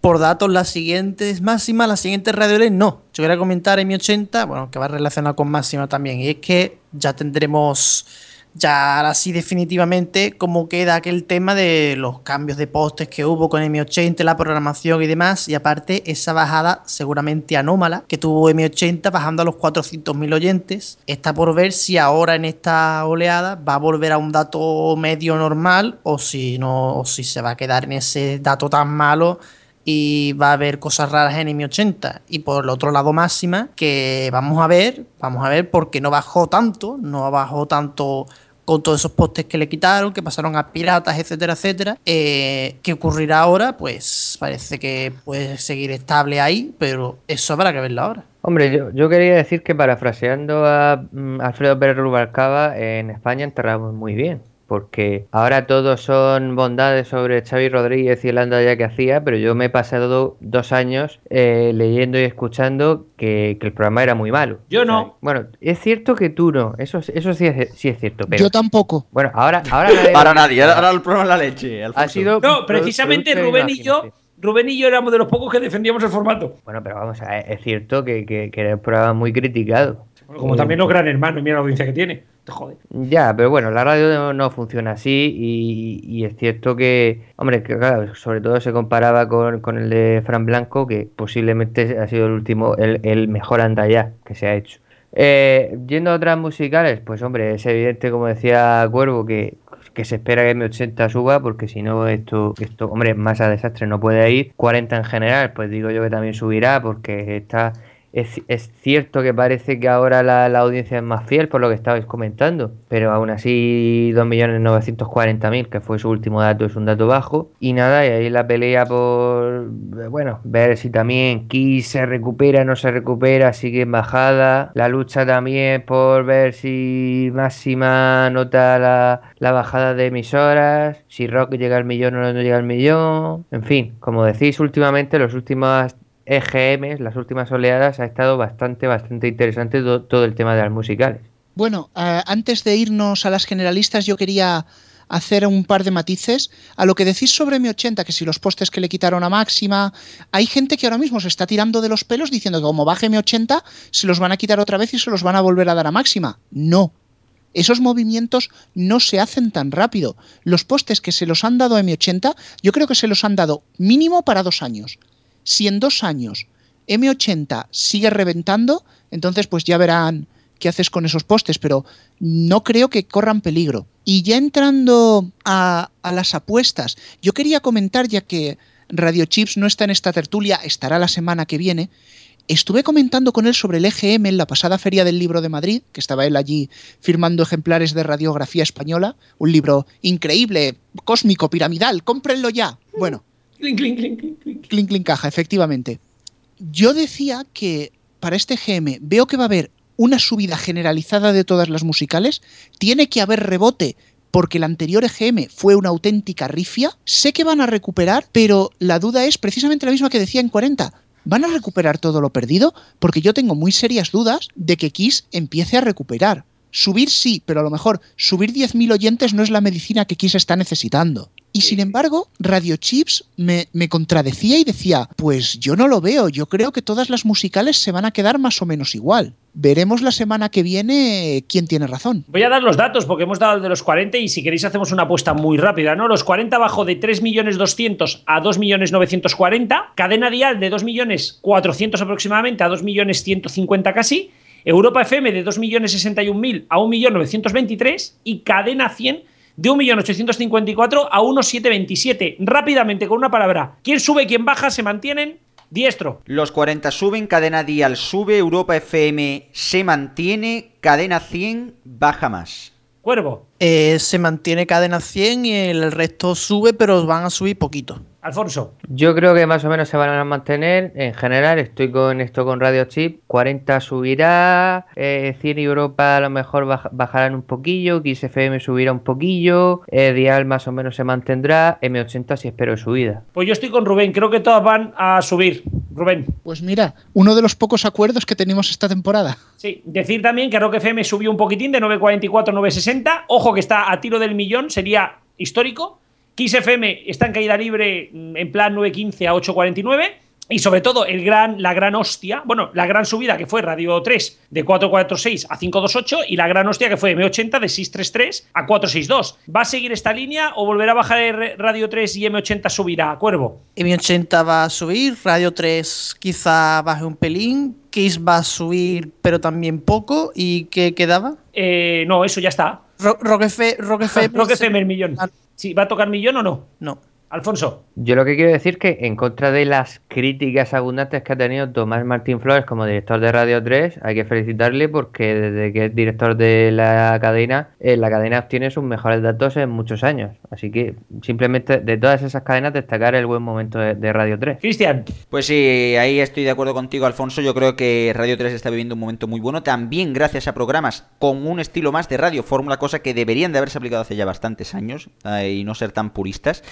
G: por datos, las siguientes máximas, las siguientes radioles, no. Yo quería comentar en mi 80, bueno, que va relacionado con máxima también, y es que ya tendremos ya ahora sí definitivamente cómo queda aquel tema de los cambios de postes que hubo con M80, la programación y demás, y aparte esa bajada seguramente anómala que tuvo M80 bajando a los 400.000 oyentes, está por ver si ahora en esta oleada va a volver a un dato medio normal o si no, o si se va a quedar en ese dato tan malo y va a haber cosas raras en M80 y por el otro lado máxima que vamos a ver, vamos a ver porque no bajó tanto, no bajó tanto con todos esos postes que le quitaron, que pasaron a piratas, etcétera, etcétera. Eh, ¿Qué ocurrirá ahora? Pues parece que puede seguir estable ahí, pero eso habrá que verlo ahora.
F: Hombre, yo, yo quería decir que parafraseando a mm, Alfredo Pérez Rubalcaba, en España enterramos muy bien porque ahora todos son bondades sobre Xavi Rodríguez y el ya que hacía, pero yo me he pasado dos años eh, leyendo y escuchando que, el programa era muy malo.
E: Yo no.
F: bueno, es cierto que tú no, eso, eso sí, es, sí es cierto. Pero,
A: yo tampoco.
F: Bueno, ahora... ahora
C: Para nadie, ahora el programa la leche.
E: Ha sido no, precisamente Rubén y yo... Rubén y yo éramos de los pocos que defendíamos el formato.
F: Bueno, pero vamos, es cierto que, que, que era un programa muy criticado.
E: Como también los gran hermanos, mira la audiencia que tiene. Te jode.
F: Ya, pero bueno, la radio no, funciona así y, es cierto que, hombre, que claro, sobre todo se comparaba con, el de Fran Blanco, que posiblemente ha sido el último, el, el mejor andallá que se ha hecho. Eh, yendo a otras musicales, pues hombre, es evidente, como decía Cuervo, que, que se espera que M80 suba, porque si no, esto, esto, hombre, más a desastre no puede ir. 40 en general, pues digo yo que también subirá, porque está Es, cierto que parece que ahora la, la audiencia es más fiel por lo que estabais comentando, pero aún así 2.940.000, que fue su último dato, es un dato bajo. Y nada, y ahí la pelea por, bueno, ver si también Kiss se recupera, no se recupera, sigue en bajada. La lucha también por ver si máxima nota la, la bajada de emisoras, si Rock llega al millón o no llega al millón. En fin, como decís, últimamente los últimos EGMs, las últimas oleadas, ha estado bastante, bastante interesante to- todo el tema de las musicales.
A: Bueno, antes de irnos a las generalistas, yo quería hacer un par de matices a lo que decís sobre M80, que si los postes que le quitaron a máxima, hay gente que ahora mismo se está tirando de los pelos diciendo que como baje M80, se los van a quitar otra vez y se los van a volver a dar a máxima. No. Esos movimientos no se hacen tan rápido. Los postes que se los han dado a M80, yo creo que se los han dado mínimo para dos años. Si en dos años M80 sigue reventando, entonces pues ya verán qué haces con esos postes, pero no creo que corran peligro. Y ya entrando a, a las apuestas, yo quería comentar, ya que Radio Chips no está en esta tertulia, estará la semana que viene, Estuve comentando con él sobre el EGM en la pasada Feria del Libro de Madrid, que estaba él allí firmando ejemplares de radiografía española, un libro increíble, cósmico, piramidal, cómprenlo ya. Bueno,
E: Clink, clink, clink, clink, clink.
A: Clink Caja, efectivamente. Yo decía que para este GM veo que va a haber una subida generalizada de todas las musicales, tiene que haber rebote porque el anterior EGM fue una auténtica rifia. Sé que van a recuperar, pero la duda es precisamente la misma que decía en 40. ¿Van a recuperar todo lo perdido? Porque yo tengo muy serias dudas de que Kiss empiece a recuperar. Subir sí, pero a lo mejor subir 10.000 oyentes no es la medicina que Kiss está necesitando. Y sin embargo, Radio Chips me, me contradecía y decía, pues yo no lo veo, yo creo que todas las musicales se van a quedar más o menos igual. Veremos la semana que viene quién tiene razón.
E: Voy a dar los datos porque hemos dado el de los 40 y si queréis hacemos una apuesta muy rápida, ¿no? Los 40 bajó de 3.200.000 a 2.940.000, cadena dial de 2.400.000 aproximadamente a 2.150.000 casi, Europa FM de 2.061.000 a 1.923.000 y cadena 100 de 1.854 a 1.727. Rápidamente, con una palabra. ¿Quién sube, quién baja, se mantienen? Diestro.
C: Los 40 suben, cadena dial sube, Europa FM se mantiene, cadena 100 baja más.
E: Cuervo.
G: Eh, se mantiene cadena 100 y el resto sube, pero van a subir poquito.
E: Alfonso.
F: Yo creo que más o menos se van a mantener. En general, estoy con esto con Radio Chip. 40 subirá. Eh, 100 y Europa a lo mejor baj- bajarán un poquillo. XFM subirá un poquillo. eh, Dial más o menos se mantendrá. M80 sí espero subida.
E: Pues yo estoy con Rubén, creo que todas van a subir. Rubén.
A: Pues mira, uno de los pocos acuerdos que tenemos esta temporada.
E: Sí, decir también que Rock FM subió un poquitín de 9.44 a 9.60. Ojo que está a tiro del millón, sería histórico. Kiss FM está en caída libre mm, en plan 9.15 a 8.49. Y sobre todo el gran, la gran hostia, bueno, la gran subida que fue Radio 3 de 446 a 528 y la gran hostia que fue M80 de 633 a 462. ¿Va a seguir esta línea o volverá a bajar Radio 3 y M80 subirá? Cuervo.
G: M80 va a subir, Radio 3 quizá baje un pelín, Kiss va a subir, pero también poco. ¿Y qué quedaba?
E: Eh, no, eso ya está.
G: Ro- Rock, F- Rock FM.
E: Rock FM el millón. Sí, ¿Va a tocar millón o no?
G: No.
E: Alfonso.
F: Yo lo que quiero decir que en contra de las críticas abundantes que ha tenido Tomás Martín Flores como director de Radio 3, hay que felicitarle porque desde que es director de la cadena, eh, la cadena obtiene sus mejores datos en muchos años. Así que simplemente de todas esas cadenas destacar el buen momento de, de Radio 3.
E: Cristian.
C: Pues sí, ahí estoy de acuerdo contigo, Alfonso. Yo creo que Radio 3 está viviendo un momento muy bueno. También gracias a programas con un estilo más de radio fórmula, cosa que deberían de haberse aplicado hace ya bastantes años eh, y no ser tan puristas.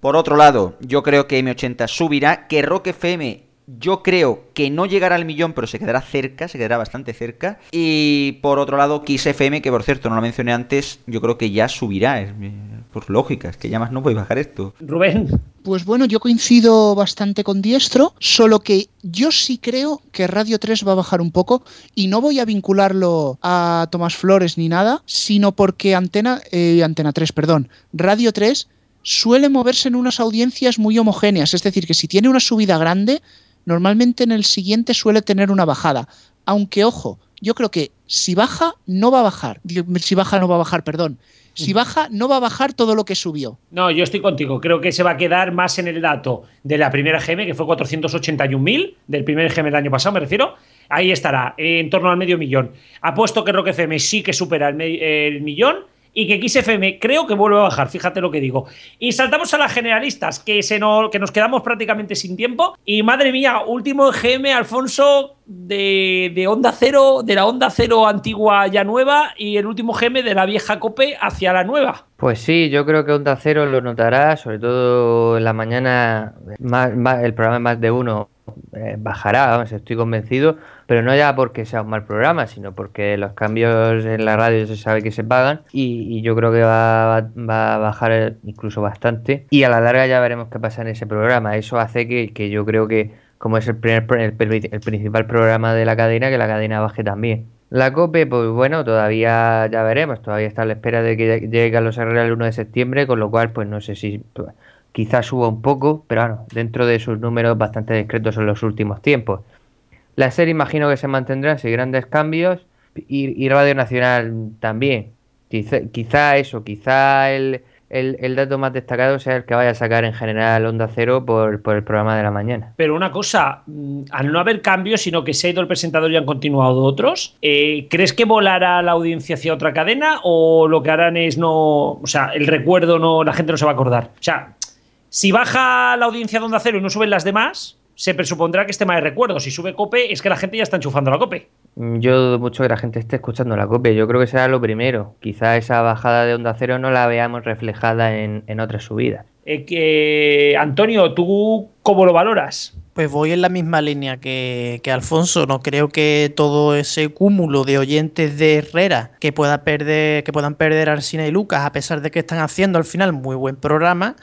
C: Por otro lado, yo creo que M80 subirá, que Rock FM yo creo que no llegará al millón, pero se quedará cerca, se quedará bastante cerca. Y por otro lado, Kiss FM, que por cierto no lo mencioné antes, yo creo que ya subirá, es, eh, por lógica, es que ya más no puede bajar esto.
E: Rubén.
A: Pues bueno, yo coincido bastante con Diestro, solo que yo sí creo que Radio 3 va a bajar un poco y no voy a vincularlo a Tomás Flores ni nada, sino porque Antena, eh, Antena 3, perdón, Radio 3 suele moverse en unas audiencias muy homogéneas, es decir, que si tiene una subida grande, normalmente en el siguiente suele tener una bajada. Aunque, ojo, yo creo que si baja, no va a bajar. Si baja, no va a bajar, perdón. Si baja, no va a bajar todo lo que subió.
E: No, yo estoy contigo. Creo que se va a quedar más en el dato de la primera GM, que fue 481.000, del primer GM del año pasado, me refiero. Ahí estará, en torno al medio millón. Apuesto que Rock FM sí que supera el, el millón y que XFM creo que vuelve a bajar, fíjate lo que digo. Y saltamos a las generalistas, que, se nos, que nos quedamos prácticamente sin tiempo. Y madre mía, último GM, Alfonso, de, de, Onda Cero, de la Onda Cero antigua ya nueva, y el último GM de la vieja Cope hacia la nueva.
F: Pues sí, yo creo que Onda Cero lo notará, sobre todo en la mañana, el programa más de uno eh, bajará, vamos, estoy convencido, pero no ya porque sea un mal programa, sino porque los cambios en la radio se sabe que se pagan y, yo creo que va, va, a bajar incluso bastante y a la larga ya veremos qué pasa en ese programa. Eso hace que, que yo creo que como es el, primer, el, principal programa de la cadena, que la cadena baje también. La COPE, pues bueno, todavía ya veremos, todavía está a la espera de que llegue Carlos Herrera el 1 de septiembre, con lo cual pues no sé si pues, quizás suba un poco, pero bueno, dentro de sus números bastante discretos en los últimos tiempos. La serie imagino que se mantendrá sin grandes cambios y, Radio Nacional también. Quizá, eso, quizá el, el, el, dato más destacado sea el que vaya a sacar en general Onda Cero por, por, el programa de la mañana.
E: Pero una cosa, mm, al no haber cambios, sino que se ha ido el presentador y han continuado otros, eh, ¿crees que volará la audiencia hacia otra cadena o lo que harán es no, o sea, el recuerdo no, la gente no se va a acordar? O sea, si baja la audiencia de Onda Cero y no suben las demás, se presupondrá que es tema de recuerdo. Si sube Cope, es que la gente ya está enchufando la Cope.
F: Yo dudo mucho que la gente esté escuchando la Cope. Yo creo que será lo primero. Quizá esa bajada de Onda Cero no la veamos reflejada en, en otras subidas.
E: Eh, que, Antonio, ¿tú cómo lo valoras?
G: Pues voy en la misma línea que, que, Alfonso. No creo que todo ese cúmulo de oyentes de Herrera que pueda perder, que puedan perder a Arsina y Lucas, a pesar de que están haciendo al final muy buen programa,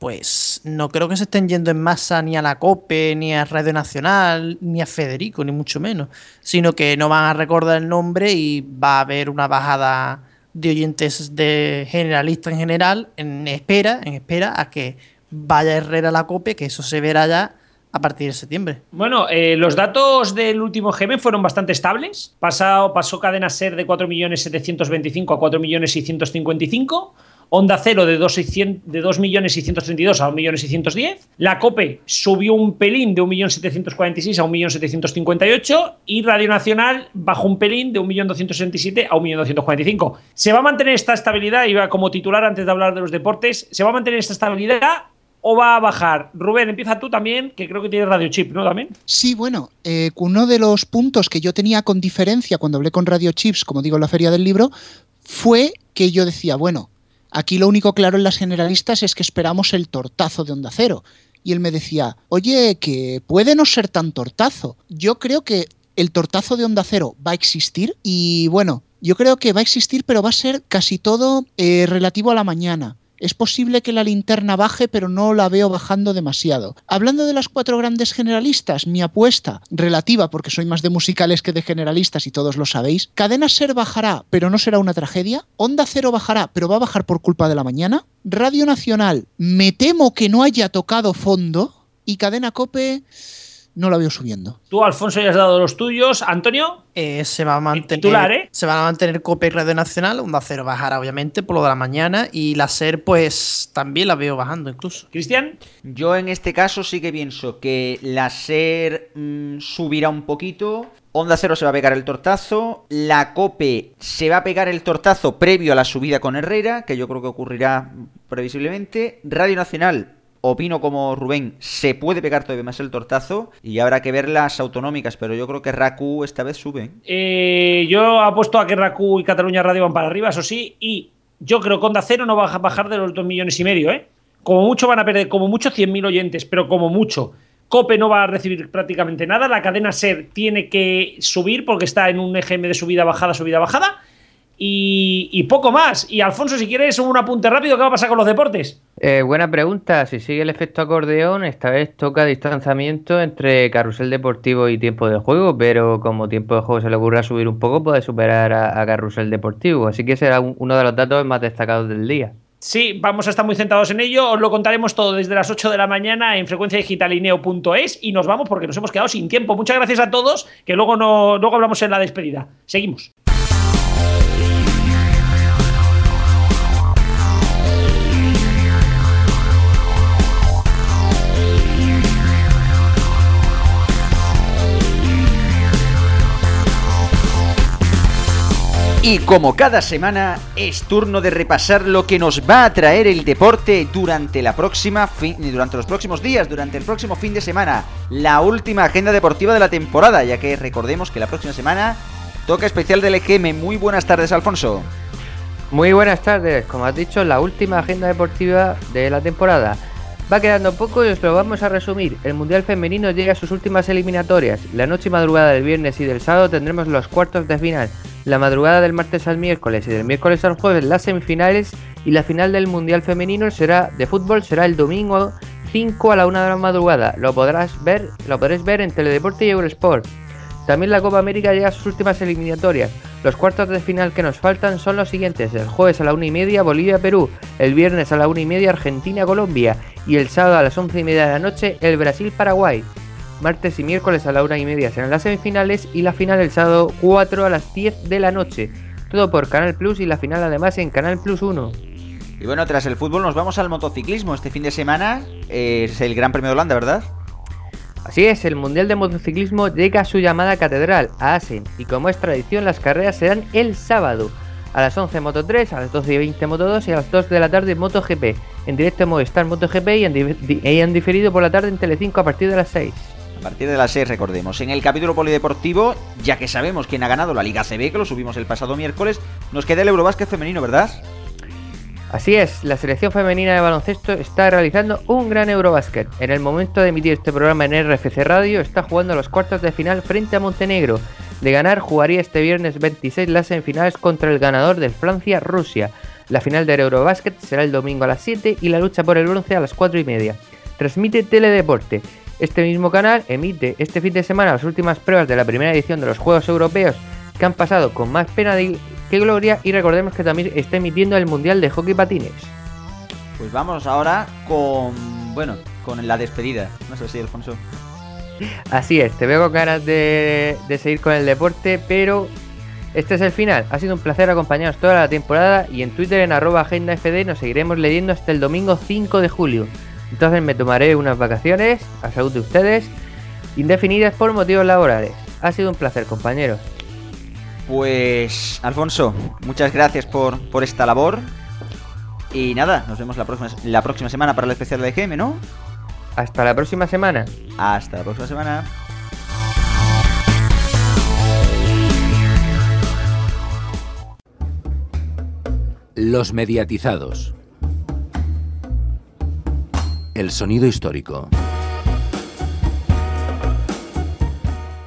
G: pues no creo que se estén yendo en masa ni a la COPE, ni a Radio Nacional, ni a Federico, ni mucho menos, sino que no van a recordar el nombre y va a haber una bajada de oyentes de generalista en general en espera, en espera a que vaya Herrera a la COPE, que eso se verá ya a partir de septiembre.
E: Bueno, eh, los datos del último GM fueron bastante estables. Pasado, pasó cadena ser de 4.725 a 4.655. Onda Cero de 2.632 a 1.610. La COPE subió un pelín de 1.746 a 1.758 y Radio Nacional bajó un pelín de 1.267 a 1.245. ¿Se va a mantener esta estabilidad? Iba como titular antes de hablar de los deportes. ¿Se va a mantener esta estabilidad o va a bajar? Rubén, empieza tú también, que creo que tienes Radio Chip, ¿no? También.
A: Sí, bueno, eh, uno de los puntos que yo tenía con diferencia cuando hablé con Radio Chips, como digo en la feria del libro, fue que yo decía, bueno, Aquí lo único claro en las generalistas es que esperamos el tortazo de Onda Cero. Y él me decía, oye, que puede no ser tan tortazo. Yo creo que el tortazo de Onda Cero va a existir y bueno, yo creo que va a existir, pero va a ser casi todo eh, relativo a la mañana. Es posible que la linterna baje, pero no la veo bajando demasiado. Hablando de las cuatro grandes generalistas, mi apuesta relativa, porque soy más de musicales que de generalistas y todos lo sabéis, Cadena Ser bajará, pero no será una tragedia. Onda Cero bajará, pero va a bajar por culpa de la mañana. Radio Nacional, me temo que no haya tocado fondo. Y Cadena Cope no la veo subiendo.
E: Tú, Alfonso, ya has dado los tuyos. Antonio.
G: Eh, se va a mantener.
E: Titular, ¿eh?
G: Se van a mantener Cope y Radio Nacional. Onda Cero bajará, obviamente, por lo de la mañana. Y la SER, pues también la veo bajando, incluso.
E: Cristian.
C: Yo en este caso sí que pienso que la SER mmm, subirá un poquito. Onda Cero se va a pegar el tortazo. La Cope se va a pegar el tortazo previo a la subida con Herrera, que yo creo que ocurrirá previsiblemente. Radio Nacional opino como Rubén, se puede pegar todavía más el tortazo y habrá que ver las autonómicas, pero yo creo que Raku esta vez sube.
E: Eh, yo apuesto a que Raku y Cataluña Radio van para arriba, eso sí, y yo creo que Onda Cero no va a bajar de los 2 millones y medio, ¿eh? Como mucho van a perder, como mucho 100.000 oyentes, pero como mucho. Cope no va a recibir prácticamente nada, la cadena SER tiene que subir porque está en un EGM de subida, bajada, subida, bajada. Y, y, poco más. Y Alfonso, si quieres un apunte rápido, ¿qué va a pasar con los deportes?
F: Eh, buena pregunta. Si sigue el efecto acordeón, esta vez toca distanciamiento entre carrusel deportivo y tiempo de juego, pero como tiempo de juego se le ocurra subir un poco, puede superar a, a carrusel deportivo. Así que será un, uno de los datos más destacados del día.
E: Sí, vamos a estar muy centrados en ello. Os lo contaremos todo desde las 8 de la mañana en frecuenciadigitalineo.es y nos vamos porque nos hemos quedado sin tiempo. Muchas gracias a todos, que luego, no, luego hablamos en la despedida. Seguimos.
C: Y como cada semana, es turno de repasar lo que nos va a traer el deporte durante la próxima durante los próximos días, durante el próximo fin de semana, la última agenda deportiva de la temporada, ya que recordemos que la próxima semana toca especial del EGM. Muy buenas tardes, Alfonso.
F: Muy buenas tardes, como has dicho, la última agenda deportiva de la temporada. Va quedando poco y os lo vamos a resumir. El Mundial Femenino llega a sus últimas eliminatorias. La noche y madrugada del viernes y del sábado tendremos los cuartos de final. La madrugada del martes al miércoles y del miércoles al jueves las semifinales y la final del Mundial Femenino será de fútbol será el domingo 5 a la 1 de la madrugada. Lo podrás ver, lo podréis ver en Teledeporte y Eurosport. También la Copa América llega a sus últimas eliminatorias. Los cuartos de final que nos faltan son los siguientes: el jueves a la 1 y media Bolivia-Perú, el viernes a la 1 y media Argentina-Colombia y el sábado a las 11 y media de la noche el Brasil-Paraguay martes y miércoles a la una y media serán las semifinales y la final el sábado 4 a las 10 de la noche. Todo por Canal Plus y la final además en Canal Plus 1.
C: Y bueno, tras el fútbol nos vamos al motociclismo. Este fin de semana es el Gran Premio de Holanda, ¿verdad?
F: Así es, el Mundial de Motociclismo llega a su llamada catedral, a Asen, y como es tradición, las carreras serán el sábado. A las 11 Moto 3, a las 12 y 20 Moto 2 y a las 2 de la tarde Moto GP. En directo en Movistar MotoGP y y han diferido por la tarde en Telecinco a partir de las 6.
C: A partir de las 6, recordemos. En el capítulo polideportivo, ya que sabemos quién ha ganado la Liga CB, que lo subimos el pasado miércoles, nos queda el Eurobásquet femenino, ¿verdad?
F: Así es, la selección femenina de baloncesto está realizando un gran Eurobásquet. En el momento de emitir este programa en RFC Radio, está jugando los cuartos de final frente a Montenegro. De ganar, jugaría este viernes 26 las semifinales contra el ganador de Francia-Rusia. La final del Eurobásquet será el domingo a las 7 y la lucha por el bronce a las 4 y media. Transmite Teledeporte. Este mismo canal emite este fin de semana las últimas pruebas de la primera edición de los Juegos Europeos que han pasado con más pena que gloria y recordemos que también está emitiendo el Mundial de Hockey Patines.
C: Pues vamos ahora con, bueno, con la despedida. No sé si Alfonso.
F: Así es, te veo con ganas de, de seguir con el deporte, pero este es el final. Ha sido un placer acompañaros toda la temporada y en Twitter en arroba agendafd nos seguiremos leyendo hasta el domingo 5 de julio. Entonces me tomaré unas vacaciones, a salud de ustedes, indefinidas por motivos laborales. Ha sido un placer, compañeros.
C: Pues, Alfonso, muchas gracias por, por esta labor. Y nada, nos vemos la próxima, la próxima semana para el especial de GM, ¿no?
F: Hasta la próxima semana.
C: Hasta la próxima semana.
B: Los mediatizados. El sonido histórico.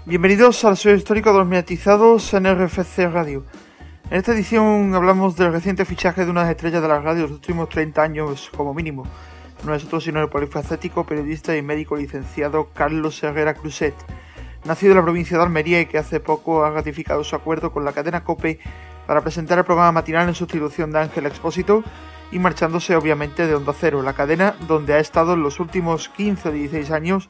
H: Bienvenidos al sonido histórico de los mediatizados en RFC Radio. En esta edición hablamos del reciente fichaje de unas estrellas de la radio de los últimos 30 años como mínimo. No es otro sino el polifacético, periodista y médico licenciado Carlos Herrera Cruzet, nacido en la provincia de Almería y que hace poco ha ratificado su acuerdo con la cadena COPE para presentar el programa matinal en sustitución de Ángel Expósito y marchándose obviamente de Onda Cero, la cadena donde ha estado en los últimos 15 o 16 años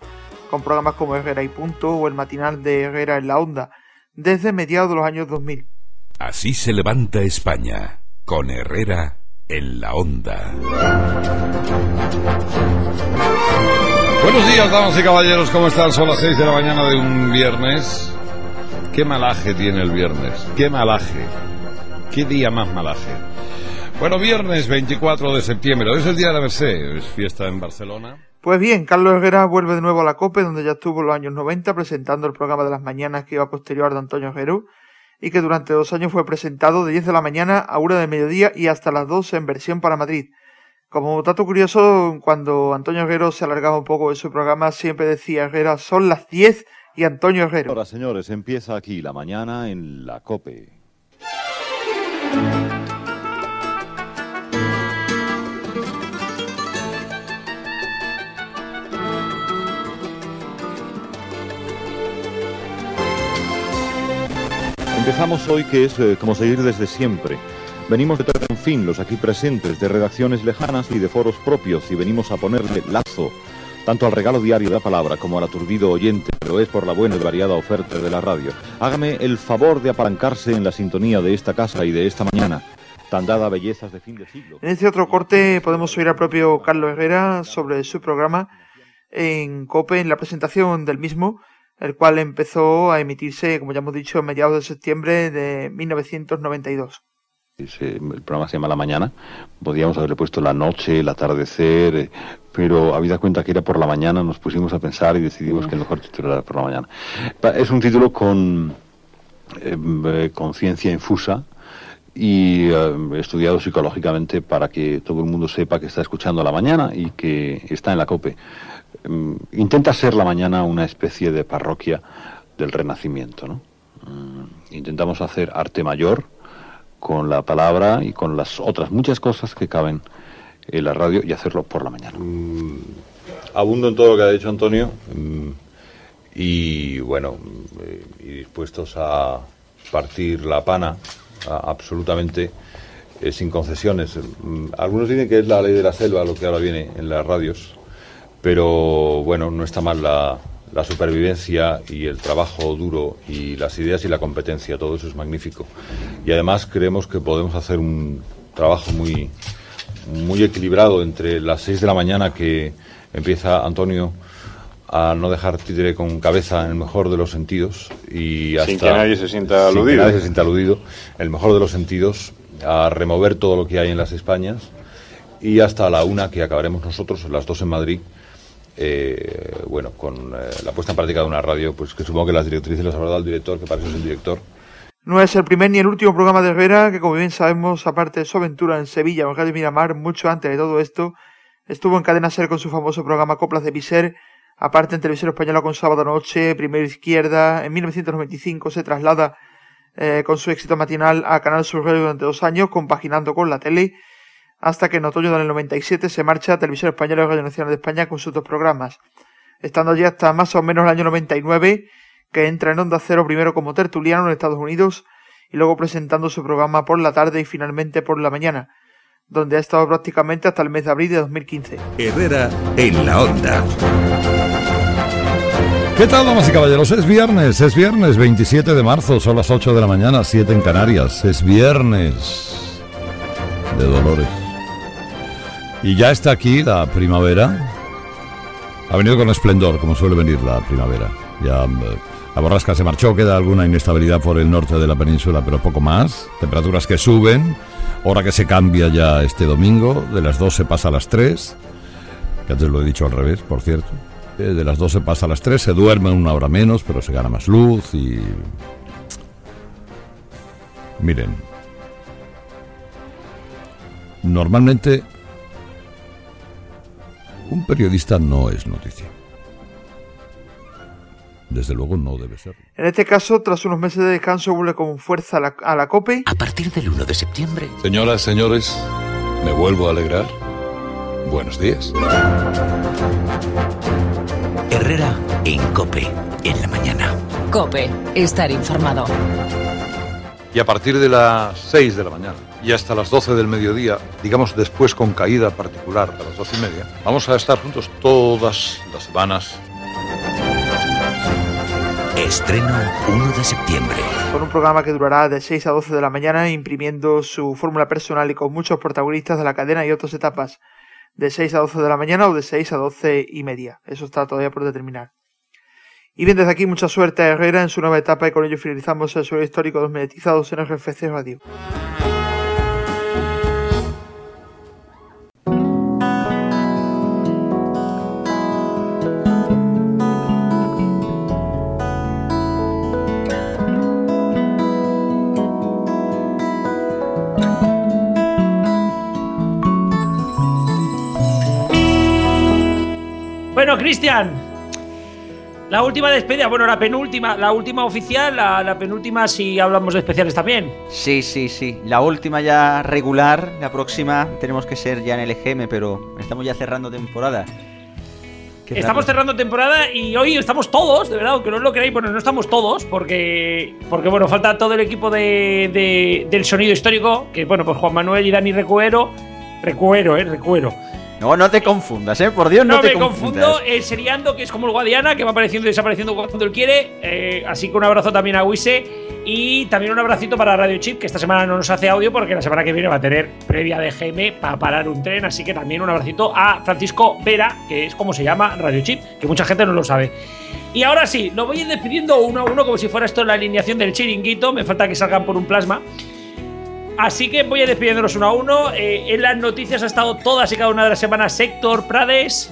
H: con programas como Herrera y Punto o el matinal de Herrera en la Onda, desde mediados de los años 2000.
I: Así se levanta España, con Herrera en la Onda.
J: Buenos días, damas y caballeros, ¿cómo están? Son las 6 de la mañana de un viernes. ¿Qué malaje tiene el viernes? ¿Qué malaje? ¿Qué día más malaje? Bueno, viernes 24 de septiembre, hoy es el día de la Merced, es fiesta en Barcelona.
H: Pues bien, Carlos Herrera vuelve de nuevo a la COPE, donde ya estuvo en los años 90 presentando el programa de las mañanas que iba posterior de Antonio Herrero y que durante dos años fue presentado de 10 de la mañana a 1 de mediodía y hasta las 2 en versión para Madrid. Como dato curioso, cuando Antonio Herrero se alargaba un poco de su programa, siempre decía Herrera, son las 10 y Antonio Herrero.
K: Ahora, señores, empieza aquí la mañana en la COPE. Empezamos hoy que es eh, como seguir desde siempre. Venimos de traer en fin los aquí presentes de redacciones lejanas y de foros propios y venimos a ponerle lazo tanto al regalo diario de la palabra como al aturdido oyente, pero es por la buena y variada oferta de la radio. Hágame el favor de apalancarse en la sintonía de esta casa y de esta mañana, tan dada bellezas de fin de siglo.
H: En este otro corte podemos oír al propio Carlos Herrera sobre su programa en COPE, en la presentación del mismo, el cual empezó a emitirse, como ya hemos dicho, a mediados de septiembre de 1992.
K: El programa se llama La Mañana. Podríamos haberle puesto la noche, el atardecer, eh, pero habida cuenta que era por la mañana, nos pusimos a pensar y decidimos que el mejor título era por la mañana. Es un título con eh, conciencia infusa y eh, estudiado psicológicamente para que todo el mundo sepa que está escuchando a la mañana y que está en la COPE. Mm, intenta ser la mañana una especie de parroquia del renacimiento. ¿no? Mm, intentamos hacer arte mayor con la palabra y con las otras muchas cosas que caben en la radio y hacerlo por la mañana.
J: Mm, abundo en todo lo que ha dicho Antonio y bueno, y dispuestos a partir la pana absolutamente eh, sin concesiones. Algunos dicen que es la ley de la selva lo que ahora viene en las radios, pero bueno, no está mal la, la supervivencia y el trabajo duro y las ideas y la competencia, todo eso es magnífico. Y además creemos que podemos hacer un trabajo muy, muy equilibrado entre las 6 de la mañana que empieza Antonio a no dejar títere con cabeza en el mejor de los sentidos y hasta
L: sin que nadie se sienta aludido.
J: Sin que nadie se sienta aludido, el mejor de los sentidos a remover todo lo que hay en las Españas y hasta la una que acabaremos nosotros, las dos en Madrid, eh, bueno, con eh, la puesta en práctica de una radio, pues que supongo que las directrices las habrá dado el director, que parece es el director.
H: No es el primer ni el último programa de Herrera, que como bien sabemos, aparte de su aventura en Sevilla en de Miramar, mucho antes de todo esto, estuvo en Cadena Ser con su famoso programa Coplas de Viser, aparte en Televisión Española con Sábado Noche, Primera Izquierda, en 1995 se traslada eh, con su éxito matinal a Canal Sur Radio durante dos años, compaginando con la tele, hasta que en otoño del 97 se marcha a Televisión Española y Radio Nacional de España con sus dos programas, estando allí hasta más o menos el año 99, que entra en Onda Cero primero como tertuliano en Estados Unidos y luego presentando su programa por la tarde y finalmente por la mañana, donde ha estado prácticamente hasta el mes de abril de 2015.
I: Herrera en la Onda.
J: ¿Qué tal, damas y caballeros? Es viernes, es viernes 27 de marzo, son las 8 de la mañana, 7 en Canarias. Es viernes de Dolores. Y ya está aquí la primavera. Ha venido con esplendor, como suele venir la primavera. Ya eh, la borrasca se marchó, queda alguna inestabilidad por el norte de la península, pero poco más. Temperaturas que suben, hora que se cambia ya este domingo, de las 2 se pasa a las 3, que antes lo he dicho al revés, por cierto. Eh, de las 2 se pasa a las 3, se duerme una hora menos, pero se gana más luz y... Miren, normalmente un periodista no es noticia. Desde luego no debe ser.
H: En este caso, tras unos meses de descanso, vuelve con fuerza a la, a la COPE.
B: A partir del 1 de septiembre.
I: Señoras, señores, me vuelvo a alegrar. Buenos días.
B: Herrera en Cope, en la mañana.
M: Cope, estar informado.
L: Y a partir de las 6 de la mañana y hasta las 12 del mediodía, digamos después con caída particular a las 12 y media, vamos a estar juntos todas las semanas.
B: Estreno 1 de septiembre.
H: Con un programa que durará de 6 a 12 de la mañana, imprimiendo su fórmula personal y con muchos protagonistas de la cadena y otras etapas, de 6 a 12 de la mañana o de 6 a 12 y media. Eso está todavía por determinar. Y bien, desde aquí mucha suerte a Herrera en su nueva etapa y con ello finalizamos el suelo histórico de los mediatizados en RFC Radio.
E: Bueno, Cristian, la última despedida, bueno, la penúltima, la última oficial, la, la, penúltima si hablamos de especiales también.
C: Sí, sí, sí. La última ya regular, la próxima tenemos que ser ya en el EGM, pero estamos ya cerrando temporada.
E: Qué estamos raro. cerrando temporada y hoy estamos todos, de verdad, aunque no lo creáis, bueno, no estamos todos, porque, porque bueno, falta todo el equipo de, de, del sonido histórico, que bueno, pues Juan Manuel y Dani Recuero, Recuero, eh, Recuero.
C: No, no te confundas, ¿eh? Por Dios, no,
E: No,
C: te
E: me
C: confundas.
E: confundo. El Seriando, que es como el Guadiana, que va apareciendo y desapareciendo cuando él quiere. Eh, así que un abrazo también a Wise. Y también un abracito para Radio Chip, que esta semana no nos hace audio porque la semana que viene va a tener previa de GM para parar un tren. Así que también un abracito a Francisco Vera, que es como se llama Radio Chip, que mucha gente no lo sabe. Y ahora sí, lo voy a ir despidiendo uno a uno como si fuera esto la alineación del chiringuito. Me falta que salgan por un plasma. Así que voy a despidiéndolos uno a uno. Eh, en las noticias ha estado todas y cada una de las semanas Héctor Prades.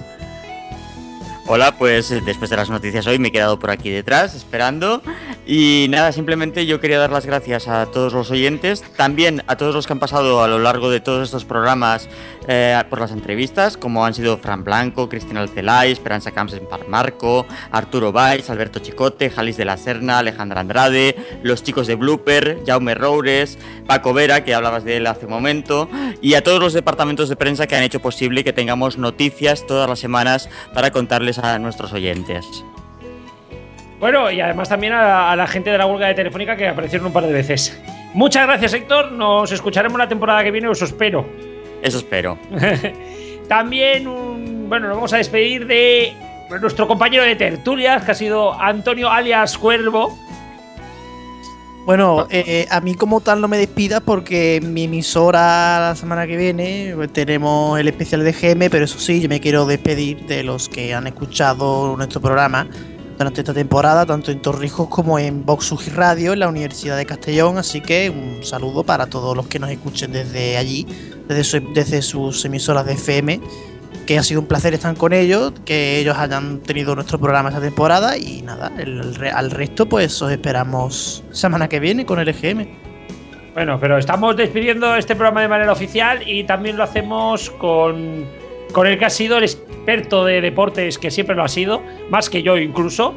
D: Hola, pues eh, después de las noticias hoy me he quedado por aquí detrás esperando. Y nada, simplemente yo quería dar las gracias a todos los oyentes, también a todos los que han pasado a lo largo de todos estos programas eh, por las entrevistas, como han sido Fran Blanco, Cristina Alcelay, Esperanza Camps en Marco, Arturo Valls, Alberto Chicote, Jalis de la Serna, Alejandra Andrade, los chicos de Blooper, Jaume Roures, Paco Vera, que hablabas de él hace un momento, y a todos los departamentos de prensa que han hecho posible que tengamos noticias todas las semanas para contarles a nuestros oyentes.
E: Bueno, y además también a, a la gente de la huelga de Telefónica que aparecieron un par de veces. Muchas gracias, Héctor. Nos escucharemos la temporada que viene, os espero.
D: Eso espero.
E: También, un- bueno, nos vamos a despedir de nuestro compañero de tertulias, que ha sido Antonio alias Cuervo.
G: Bueno, eh, a mí como tal no me despidas porque mi emisora la semana que viene pues, tenemos el especial de GM, pero eso sí, yo me quiero despedir de los que han escuchado nuestro programa durante esta temporada, tanto en Torrijos como en Vox Radio, en la Universidad de Castellón, así que un saludo para todos los que nos escuchen desde allí, desde, su- desde sus emisoras de FM, ha sido un placer estar con ellos, que ellos hayan tenido nuestro programa esta temporada y nada, el al resto pues os esperamos semana que viene con el EGM.
E: Bueno, pero estamos despidiendo este programa de manera oficial y también lo hacemos con, con el que ha sido el experto de deportes, que siempre lo ha sido, más que yo incluso.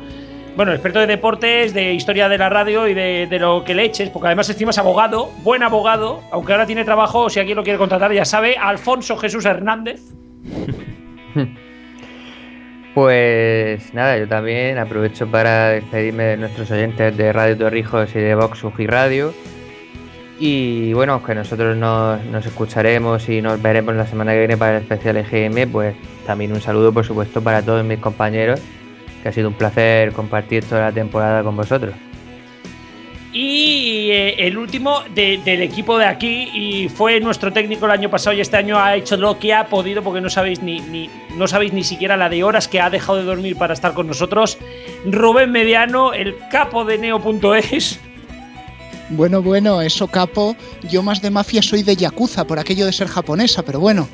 E: Bueno, experto de deportes, de historia de la radio y de, de lo que le eches, porque además encima es abogado, buen abogado, aunque ahora tiene trabajo, si alguien lo quiere contratar ya sabe, Alfonso Jesús Hernández.
F: Pues nada, yo también aprovecho para despedirme de nuestros oyentes de Radio Torrijos y de Vox Uji Radio. Y bueno, que nosotros nos, nos escucharemos y nos veremos la semana que viene para el especial EGM, pues también un saludo por supuesto para todos mis compañeros, que ha sido un placer compartir toda la temporada con vosotros.
E: Y eh, el último de- del equipo de aquí, y fue nuestro técnico el año pasado y este año ha hecho lo que ha podido, porque no sabéis ni, no sabéis ni siquiera la de horas que ha dejado de dormir para estar con nosotros. Rubén Mediano, el capo de Neo.es.
A: Bueno, bueno, eso capo. Yo más de mafia soy de Yakuza, por aquello de ser japonesa, pero bueno.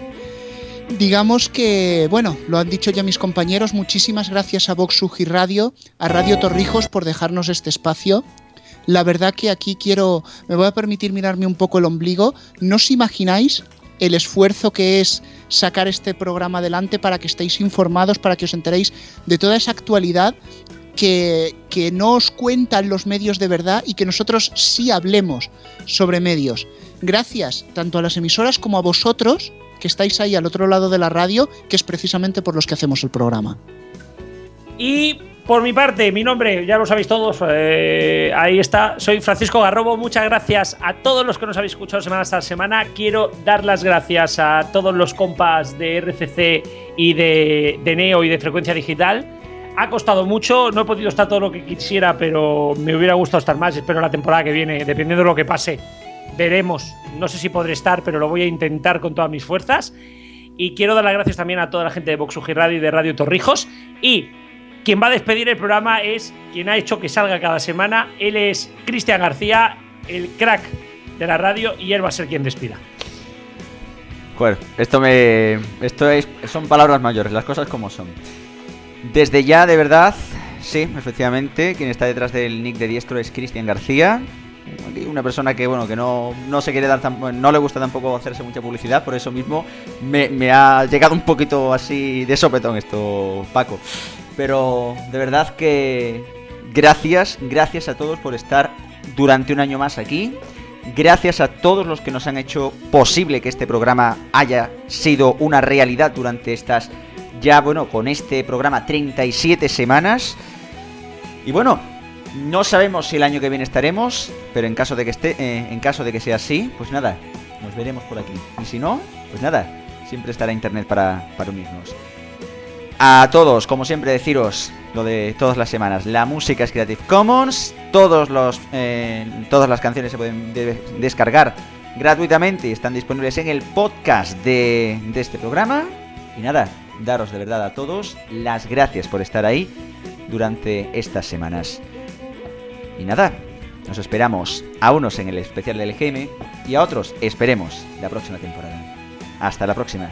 A: Digamos que, bueno, lo han dicho ya mis compañeros, muchísimas gracias a Vox Uji Radio, a Radio Torrijos por dejarnos este espacio. La verdad que aquí quiero, me voy a permitir mirarme un poco el ombligo. No os imagináis el esfuerzo que es sacar este programa adelante para que estéis informados, para que os enteréis de toda esa actualidad que, que no os cuentan los medios de verdad y que nosotros sí hablemos sobre medios. Gracias tanto a las emisoras como a vosotros que estáis ahí al otro lado de la radio, que es precisamente por los que hacemos el programa.
E: Y por mi parte, mi nombre, ya lo sabéis todos, eh, ahí está, soy Francisco Garrobo. Muchas gracias a todos los que nos habéis escuchado semana tras semana. Quiero dar las gracias a todos los compas de RCC y de, Neo y de Frecuencia Digital. Ha costado mucho, no he podido estar todo lo que quisiera, pero me hubiera gustado estar más. Espero la temporada que viene, dependiendo de lo que pase, veremos. No sé si podré estar, pero lo voy a intentar con todas mis fuerzas. Y quiero dar las gracias también a toda la gente de Vox Radio y de Radio Torrijos. Y quien va a despedir el programa es quien ha hecho que salga cada semana. Él es Cristian García, el crack de la radio, y él va a ser quien despida.
C: Joder, esto me. Esto es. Son palabras mayores, las cosas como son. Desde ya, de verdad, sí, efectivamente, quien está detrás del nick de diestro es Cristian García. Una persona que, bueno, que no, no se quiere dar tan- no le gusta tampoco hacerse mucha publicidad, por eso mismo me ha llegado un poquito así de sopetón esto, Paco. Pero de verdad que gracias, gracias a todos por estar durante un año más aquí. Gracias a todos los que nos han hecho posible que este programa haya sido una realidad durante estas ya, bueno, con este programa 37 semanas. Y bueno, no sabemos si el año que viene estaremos, pero en caso de que esté, eh, en caso de que sea así, pues nada, nos veremos por aquí. Y si no, pues nada, Siempre estará internet para, para unirnos. A todos, como siempre, deciros lo de todas las semanas. La música es Creative Commons. Todos los, eh, todas las canciones se pueden de- descargar gratuitamente y están disponibles en el podcast de, de este programa. Y nada, daros de verdad a todos las gracias por estar ahí durante estas semanas. Y nada, nos esperamos a unos en el especial del GM y a otros esperemos la próxima temporada. Hasta la próxima.